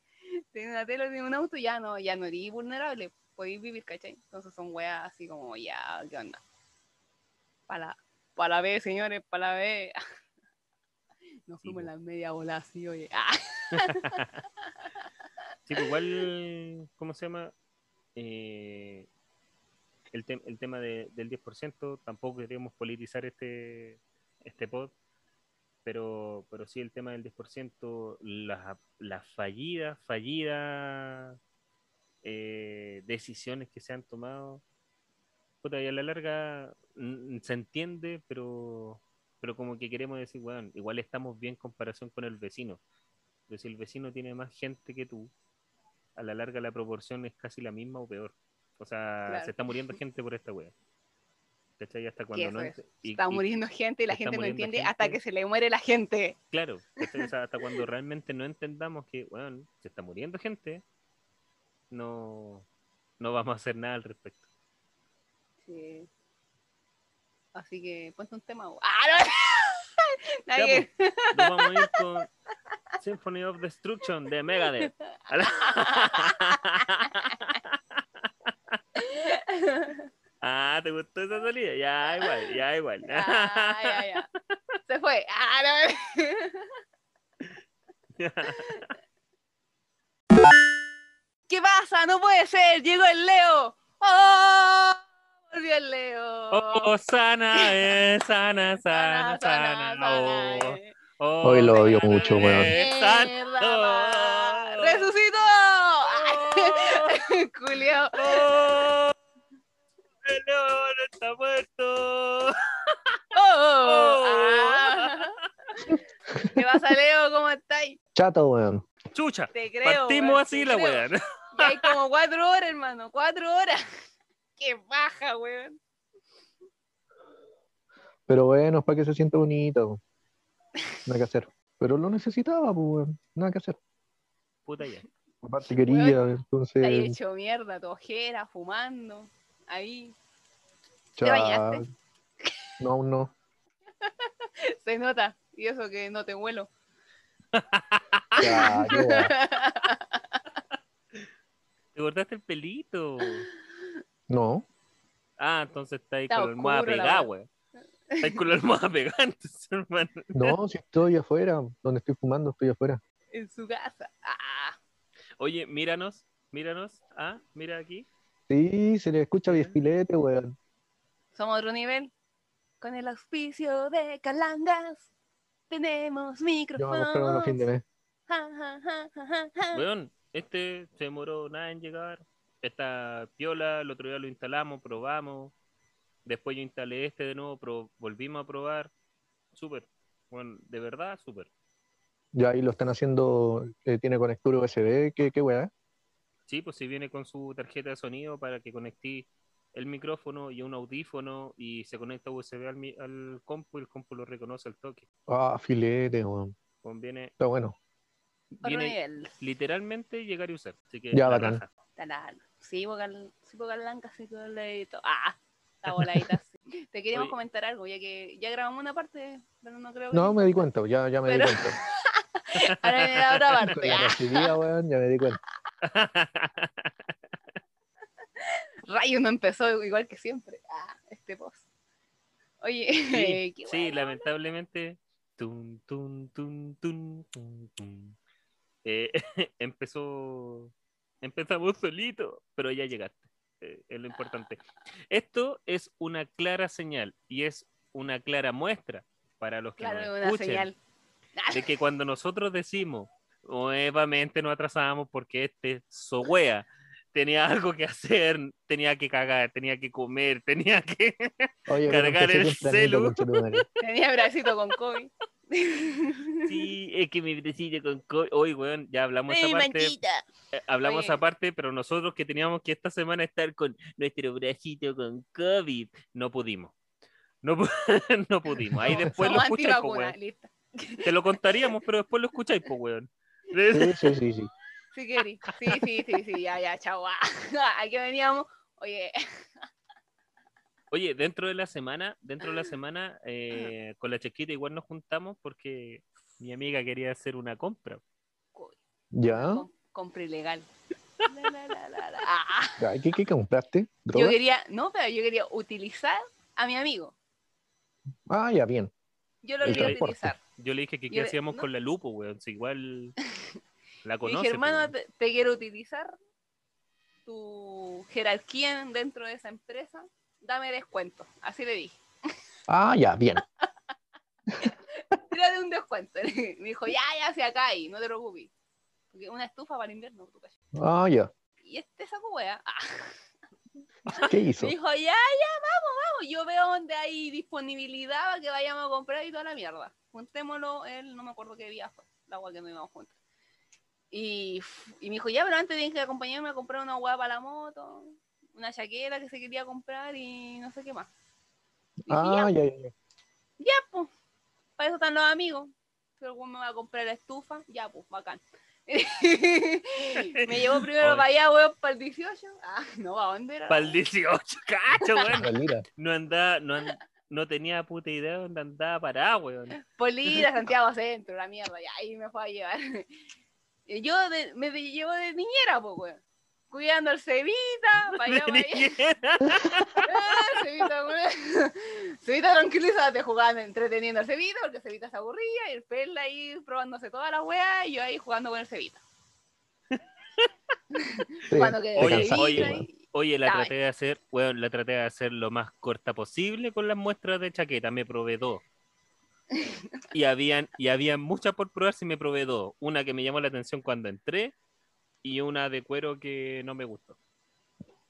Tenías una tele, tenías un auto y ya no, ya no eres vulnerable, podéis vivir, ¿cachai? Entonces son weas así como, ya, ¿qué onda? Para, para la B, señores, para la B. Nos fuimos en la media bola así, oye. sí, pues igual, ¿cómo se llama? Eh, el, tema del 10%, tampoco queremos politizar este, este pod, pero, pero sí el tema del 10%, las la fallidas, fallidas eh, decisiones que se han tomado, puta, y a la larga se entiende, pero, pero como que queremos decir, bueno, igual estamos bien en comparación con el vecino. Pero si el vecino tiene más gente que tú, a la larga la proporción es casi la misma o peor. O sea, se está muriendo gente por esta wea. ¿Cachai? Hasta cuando no. está muriendo gente y la gente no entiende hasta que se le muere la gente. Claro, hasta cuando realmente no entendamos que, bueno, se está muriendo gente, no, no vamos a hacer nada al respecto. Sí. Así que ponte un tema. ¡Ah, no! Nadie. Pues, nos vamos a ir con Symphony of Destruction de Megadeth. ah, ¿te gustó esa salida? Ya, igual, ya, igual. Ah, ya, ya. Se fue. Ah, no. ¿Qué pasa? No puede ser. Llegó el Leo. ¡Oh! Volvió el Leo. Oh, sana, eh, sana, sana, sana. sana, oh. Eh. Hoy lo odio mucho, weón. ¡Resucitó! Julio. Oh, el león está muerto. Oh, oh. Ah. ¿Qué pasa, Leo? ¿Cómo estáis? Chato, weón. Chucha. Te creo. Partimos así la weón. Y hay como cuatro horas, hermano. Cuatro horas. Qué baja, weón. Pero bueno, es para que se sienta bonito. Nada que hacer. Pero lo necesitaba, pues, nada que hacer. Puta ya. Aparte quería, entonces. Ahí hecho mierda, tu ojera, fumando. Ahí. ¿Te bañaste? No, aún no. Se nota. Y eso que no te vuelo. Ya, ¿Te cortaste el pelito? No. Ah, entonces está ahí con el almohada pegada, güey. Está con la almohada pegada, hermano. No, si estoy afuera, donde estoy fumando, estoy afuera. En su casa. Ah. Oye, míranos, míranos. Ah, mira aquí. Sí, se le escucha bien filete, weón. Somos otro nivel. Con el auspicio de Calangas tenemos micrófonos. Yo vamos a fin de mes. Weón, este se demoró nada en llegar. Esta piola, el otro día lo instalamos, probamos Después yo instalé este de nuevo, pero volvimos a probar. Súper. Bueno, de verdad, súper. Ya ahí lo están haciendo, eh, tiene conector USB, ¿qué, qué weá? Sí, pues si viene con su tarjeta de sonido para que conecte el micrófono y un audífono y se conecta USB al, al compu y el compu lo reconoce al toque. Ah, filete, weón. Conviene. Está bueno. Viene literalmente llegar y usar. Así que ya, bacán. Sí, porque sí, porque blanca, sí, Ah, la voladita. Te queríamos comentar algo, ya que ya grabamos una parte, pero no creo que. No, me di cuenta, ya, ya me di cuenta. Ahora viene la otra parte. La recibía, weón, ya me di cuenta. Rayo no empezó igual que siempre. Ah, este post. Oye, sí, qué sí lamentablemente. Tum, tum, tum, tum, tum, tum. Eh, empezó Empezamos solito, pero ya llegaste. Eh, es lo importante. Esto es una clara señal y es una clara muestra para los que Claro, nos una escuchen señal. de que cuando nosotros decimos nuevamente nos atrasamos porque este soguea tenía algo que hacer, tenía que cagar, tenía que comer, tenía que Oye, Cargar el celu. Tenía bracito con COVID. Sí, es que mi brecillo con co- hoy weón, ya hablamos esa parte, eh, hablamos Oye. aparte, pero nosotros que teníamos que esta semana estar con nuestro bracito con COVID, no pudimos. No, pu- no pudimos. Ahí después lo escucháis, po, weón. Te lo contaríamos, pero después lo escucháis, pues, weón. Sí, sí, sí, sí. Sí. Sí, sí, sí, sí, ya, ya, chao. ah. Aquí veníamos. Oye, Oye, dentro de la semana, dentro de la semana, eh, con la chequita igual nos juntamos porque mi amiga quería hacer una compra. ¿Ya? com- compra ilegal. La, la, la, la, la. Ay, ¿Qué, qué compraste? Yo quería, no, pero yo quería utilizar a mi amigo. Ah, ya, bien. Yo lo quería utilizar. Yo le dije que qué le- hacíamos no. con la lupo, weón. Si igual la conoce. dije, pues, hermano, weón. te, te quiero utilizar tu jerarquía dentro de esa empresa. Dame descuento. Así le dije. Ah, ya, bien. Tírate un descuento. Me dijo, ya, ya, se acá y no te preocupes. Porque una estufa para invierno, tú cachai. Ah, ya. Y este saco wea. ah, ¿Qué hizo? Me dijo, ya, ya, vamos, vamos. Yo veo donde hay disponibilidad para que vayamos a comprar y toda la mierda. Juntémoslo, él, no me acuerdo qué día fue, la agua que nos íbamos juntos. Y, y me dijo, ya, pero antes tienes que acompañarme a comprar una hueá para la moto, una chaqueta que se quería comprar y no sé qué más. Y dije, ya, Ah, ya, ya, ya. ya, pues, para eso están los amigos. Pero me va a comprar la estufa, ya, pues, bacán. me llevó primero para allá, weón, para el 18. Ah, no, ¿a dónde era? Para el 18, cacho, weón. No andaba, no, no tenía puta idea de dónde andaba parada, weón. Polira, Santiago Centro, la mierda, ya ahí me fue a llevar. Yo de- me llevo de niñera, pues, weón. Cuidando al Cevita, para allá, para allá. Ah, Cevita. Cevita, tranquilízate, jugando, entreteniendo al Cevita, porque Cevita se aburría, y el Perla ahí probándose toda la weá, y yo ahí jugando con el Cevita. Sí, Cuando que Oye, oye, la traté de hacer, weón, la traté de hacer lo más corta posible con las muestras de chaqueta, me probé dos. Y habían, y habían muchas por probar si me probé dos. Una que me llamó la atención cuando entré y una de cuero que no me gustó.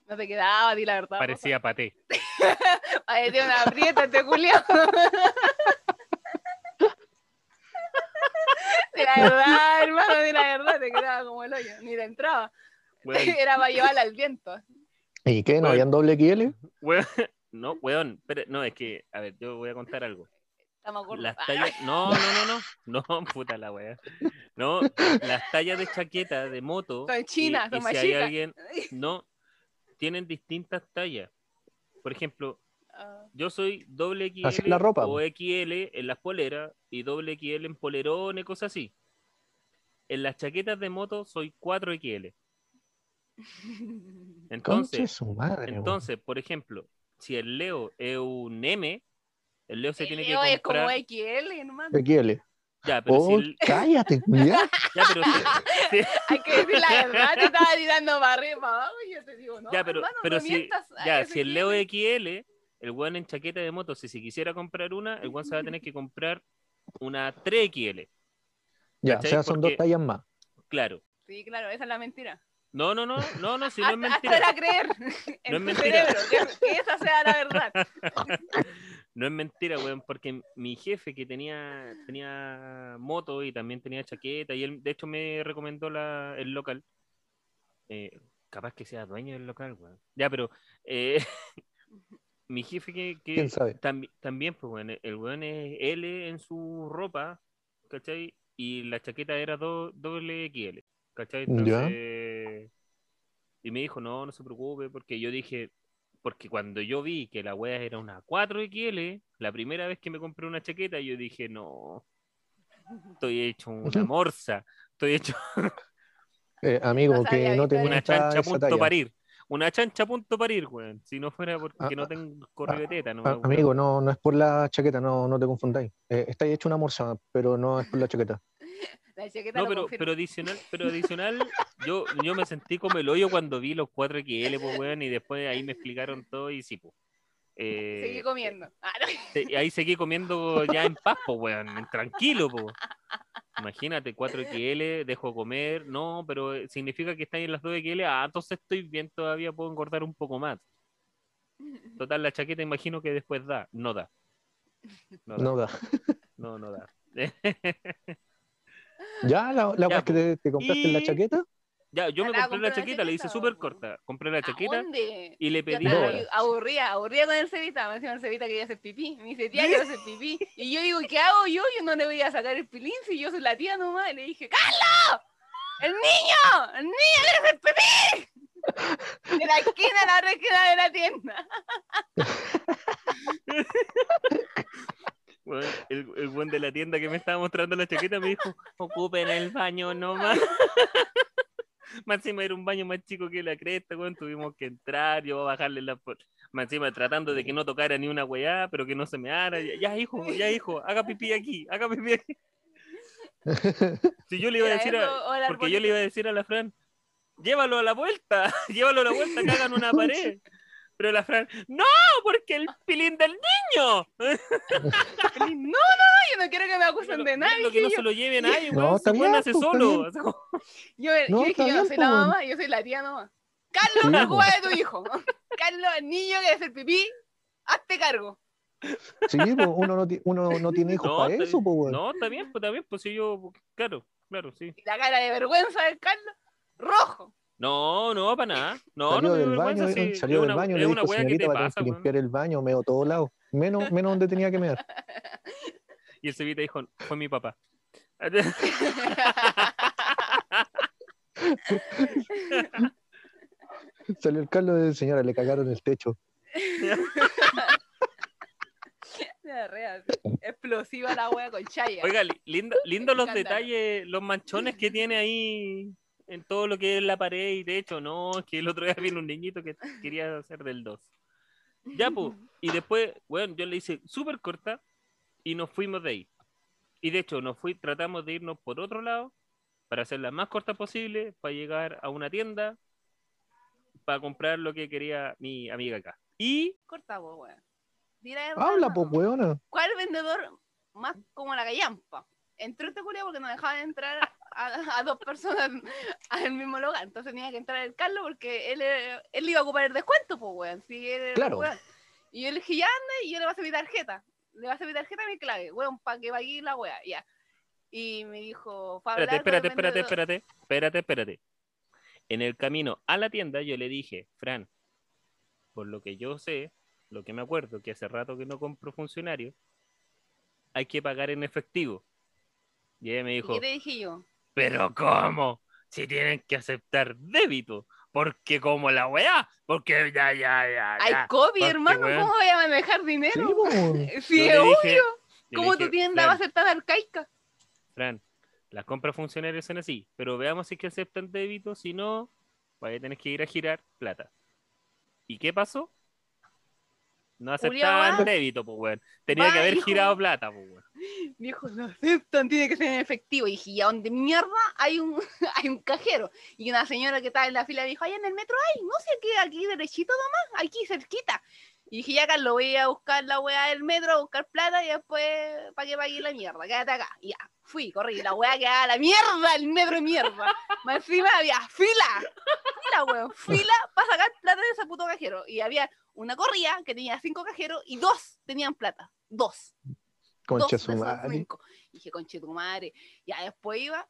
no te quedaba, di la verdad. Parecía paté. Parecía una aprieta este Julio. De la verdad, hermano, de la verdad, te quedaba como el hoyo, ni te entraba. Era para llevarla al viento. ¿Y qué? ¿No Bueno. habían doble XL? no, weón, pero, no, es que, a ver, yo voy a contar algo. Estamos gordos. Las Ah, tallas, no, no, no, no, no, puta la wea. No, las tallas de chaqueta de moto. Son chinas, y, son y más si hay alguien, no, tienen distintas tallas. Por ejemplo, Ah, yo soy doble Así XL es la ropa, o. XL en las poleras y doble XL en polerones, cosas así. En las chaquetas de moto soy 4XL. Conche Entonces, su madre, entonces, por ejemplo, si el Leo es un M, el Leo se el tiene que Leo es como comprar. XL, hermano. XL. Ya, pero si Oh, el- cállate, ya. ya, pero si- si- Hay que decir la verdad, te estaba tirando para arriba, para abajo, y yo te digo, no, Ya, pero- hermano, pero no si- mientas, ya, si el Leo XL. es XL, el weón en chaqueta de moto, si se quisiera comprar una, el weón se va a tener que comprar una 3XL. Ya, o sea, son Porque- dos tallas más. Claro. Sí, claro, esa es la mentira. No, no, no, no, no, si no es mentira. Hasta era creer en No es mentira. cerebro, que, que esa sea la verdad. No es mentira, weón, porque mi jefe que tenía, tenía moto y también tenía chaqueta, y él de hecho me recomendó la, el local. Eh, capaz que sea dueño del local, weón. Ya, pero eh, mi jefe que, que ¿Quién sabe? tambi- también, pues, weón, el weón es L en su ropa, ¿cachai? Y la chaqueta era do- doble XL, ¿cachai? Ya. Entonces, y me dijo, no, no se preocupe, porque yo dije, porque cuando yo vi que la wea era una 4XL, la primera vez que me compré una chaqueta, yo dije, no, estoy hecho una morsa, estoy hecho Eh, amigo, No sabía, que no tenía una chancha punto talla. parir. Una chancha a punto parir, weón. Si no fuera porque Ah, no ah, tengo correo de teta, no Ah, me weón. amigo, no, no es por la chaqueta, no, no te confundáis. Eh, está hecho una morsa, pero no es por la chaqueta. No, pero, pero adicional, pero adicional, yo, yo me sentí como el hoyo cuando vi los 4XL, pues, weón, y después ahí me explicaron todo y sí, pues. Eh, seguí comiendo. Ah, ahí seguí comiendo ya en paz, pues, weón, tranquilo, pues. Imagínate, 4XL, dejo comer, no, pero significa que están en las 2XL, ah, entonces estoy bien, todavía puedo engordar un poco más. Total, la chaqueta imagino que después da, no da. No da. No, no da. ¿Ya? ¿La, la que te, compraste en la chaqueta? Ya, yo me compré la chaqueta, le hice súper corta. Compré la chaqueta y le pedí. aburría, aburría con el cebita. Me decía el cebita que iba a hacer pipí. Me dice, tía, quiero hacer pipí. Y yo digo, ¿qué hago yo? Yo no le voy a sacar el pilín si yo soy la tía nomás. Y le dije, ¡Carlos! ¡El niño! ¡El niño quiere hacer pipí! De la esquina a la otra esquina de la tienda. el, el buen de la tienda que me estaba mostrando la chaqueta me dijo, ocupen el baño nomás. Máximo era un baño más chico que la cresta, weón. Tuvimos que entrar, yo a bajarle la. Máxima tratando de que no tocara ni una weá, pero que no se me haga. Ya, hijo, ya, hijo, haga pipí aquí, haga pipí aquí. Si yo le iba a decir a, porque yo le iba a decir a la Fran, llévalo a la vuelta, llévalo a la vuelta, que hagan una pared. Pero la Fran, no, porque el pilín del niño. no, no, yo no quiero que me acusen de nada. Lo que no se lo lleve nadie, no, se pueden hacer solo. Yo, yo dije, yo soy la mamá, yo soy la tía nomás. Carlos, la cuba de tu hijo. Carlos, el niño que hacer pipí, hazte cargo. Sí, pues uno no, uno no tiene hijos para eso, pues, No, está bien, pues, está bien, pues si yo, claro, claro, sí. Y la cara de vergüenza del Carlos, rojo. No, no, para nada. No, salió no del baño, sí. salió del baño, le dijo, señorita, va a tener que limpiar el baño, meo todos lados. Menos, menos donde tenía que mear. Y el cevita dijo, fue mi papá. Salió el Carlos de señora, le cagaron el techo. Explosiva la wea con chaya. Oiga, lindo, lindo los detalles, los manchones que tiene ahí en todo lo que es la pared y de hecho, no, es que el otro día vino un niñito que quería hacer del 2. Ya, pues, y después, bueno, yo le hice súper corta y nos fuimos de ahí. Y de hecho, nos fui, tratamos de irnos por otro lado para hacerla más corta posible, para llegar a una tienda, para comprar lo que quería mi amiga acá. Y... Corta vos, weón. Habla, pues, weona. ¿Cuál vendedor más como la gallampa? Entró este culiao porque no dejaba de entrar a, dos personas al mismo lugar. Entonces tenía que entrar el Carlos porque él, él iba a ocupar el descuento, pues, weón. Sí, claro. Y yo le dije, ya anda, y yo le voy a hacer mi tarjeta. Le voy a hacer mi tarjeta y mi clave, weón, para que vaya la weá, ya. Y me dijo, Espérate, espérate, espérate, espérate, espérate, espérate. En el camino a la tienda yo le dije, Fran, por lo que yo sé, lo que me acuerdo, que hace rato que no compro funcionario, hay que pagar en efectivo. Y ella me dijo, ¿qué te dije yo? Pero ¿cómo? Si tienen que aceptar débito. Porque como la weá, porque ya, ya, ya. Hay COVID, hermano, ¿cómo voy a manejar dinero? Sí, es obvio. ¿Cómo tu tienda va a aceptar arcaica? Fran, las compras funcionarias son así, pero veamos si es que aceptan débito, si no, vaya a tener que ir a girar plata. ¿Y qué pasó? No aceptaban débito, pues, weón. Tenía que haber girado plata, pues, weón. Dijo, no aceptan, tiene que ser en efectivo. Y dije, ¿y a dónde mierda hay un, hay un cajero? Y una señora que estaba en la fila dijo, allá en el metro hay, no sé qué, aquí derechito nomás, aquí cerquita. Y dije, ya, Carlos, voy a buscar la weá del metro, a buscar plata y después para que pague la mierda, quédate acá. Y ya, fui, corrí, la weá quedaba la mierda, el metro de mierda. Más encima había fila, fila, weón, fila para sacar plata de ese puto cajero. Y había una corrida que tenía cinco cajeros y dos tenían plata. Dos. Concha su madre. dije, conche tu madre. Ya después iba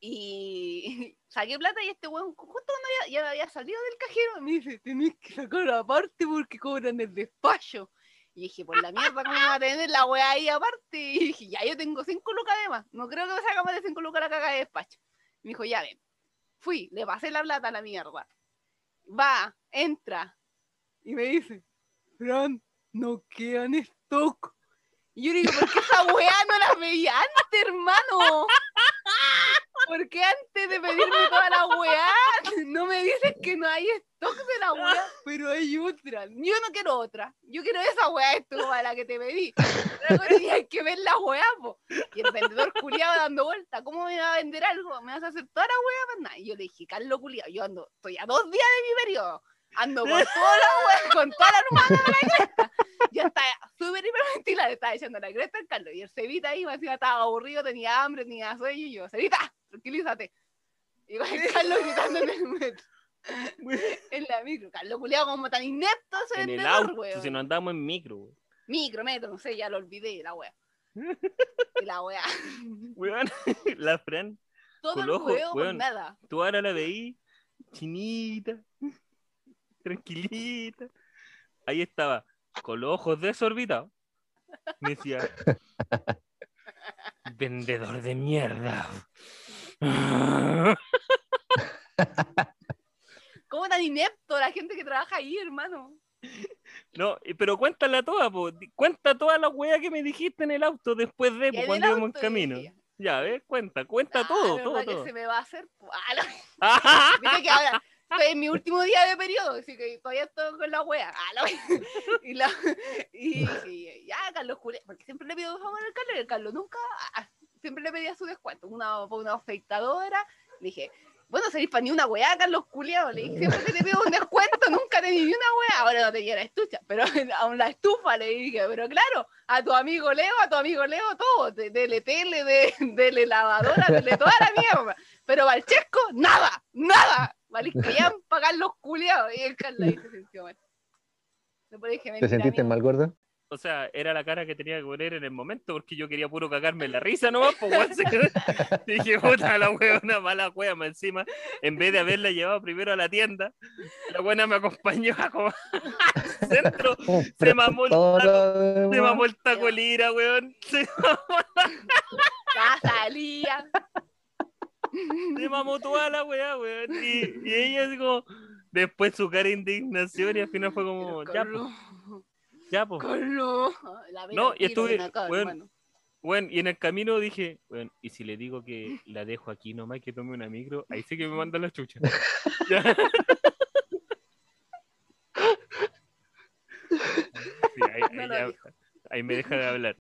y saqué plata y este weón, justo cuando ya había salido del cajero, me dice, tenés que sacar aparte porque cobran el despacho. Y dije, por la mierda, ¿cómo va a tener la weá ahí aparte? Y dije, ya, yo tengo cinco lucas de más. No creo que me saca más de cinco lucas la caga de despacho. Me dijo, ya ven. Fui, le pasé la plata a la mierda. Va, entra, y me dice, Fran, no quedan stock. Y yo le digo, ¿por qué esa weá no la veía antes, hermano? ¿Por qué antes de pedirme toda la weá no me dices que no hay stock de la weá? Pero hay otra. Yo no quiero otra. Yo quiero esa weá esto a la que te pedí. Pero tenía que ver la weá, po. Y el vendedor culiado dando vuelta, ¿cómo me va a vender algo? ¿Me vas a hacer toda la weá? Nada. Y yo le dije, Carlos culiado, yo ando, estoy a dos días de mi periodo. Ando con toda la con toda la de la cresta. Ya está súper hiperventilada, estaba echando la cresta al Carlos. Y el Cevita ahí, me decía, estaba aburrido, tenía hambre, tenía sueño. Y yo, Cevita, tranquilízate. Y con el Carlos gritando en el metro. en la micro, Carlos culiado como tan inepto ese En el auto, weón. si no andamos en micro, weón. Micro, metro, no sé, ya lo olvidé, la wea. Y la wea. Weón, la Fran, Todo Con el ojo, por weón. nada. tú ahora la veí, chinita, tranquilita. Ahí estaba, con los ojos desorbitados. Me decía, vendedor de mierda. ¿Cómo tan inepto la gente que trabaja ahí, hermano? No, pero cuéntala toda, po. Cuenta toda la wea que me dijiste en el auto después de po, cuando íbamos en camino. decía, Ya, ¿ves? Cuenta, cuenta "Ah, todo, ¿verdad todo, que todo. se me va a hacer? Ah, la- Viste que ahora estoy en mi último día de periodo, así que todavía estoy con la wea. Ah, la wea. Y, ya, Carlos Julián, porque siempre le pido favor al Carlos y el Carlos nunca, ah, siempre le pedía su descuento. Una, por una afeitadora, dije, bueno, salís para ni una weá, Carlos Culeado. Le dije, siempre te pido un descuento, nunca te di ni una weá. Ahora no te la estucha, pero a la estufa le dije, pero claro, a tu amigo Leo, a tu amigo Leo, todo, de- dele tele, de, dele lavadora, dele toda la mierda. Pero Valchesco, nada, nada. Valís que ya pagar los culiados. Y el Carlos ahí se sintió mal. Después dije, ¿Te sentiste mal, gorda? O sea, era la cara que tenía que poner en el momento porque yo quería puro cagarme en la risa nomás, pues weón, se quedó- Dije, puta, la wea, una mala wea más encima. En vez de haberla llevado primero a la tienda, la buena me acompañó a como al centro, se mamó el taco, se mamó el taco lira, weón. Se, Ya salía. se mamó toda la wea, weón. Y, y ella así como, después su cara de indignación y al final fue como, ya, pues, ya, pues. Carlos. La No, y estuve- acá, bueno. Bueno, y en el camino dije, bueno, y si le digo que la dejo aquí nomás, que tome una micro, ahí sí que me manda la chucha. Sí, ahí, ya- ahí me deja de hablar.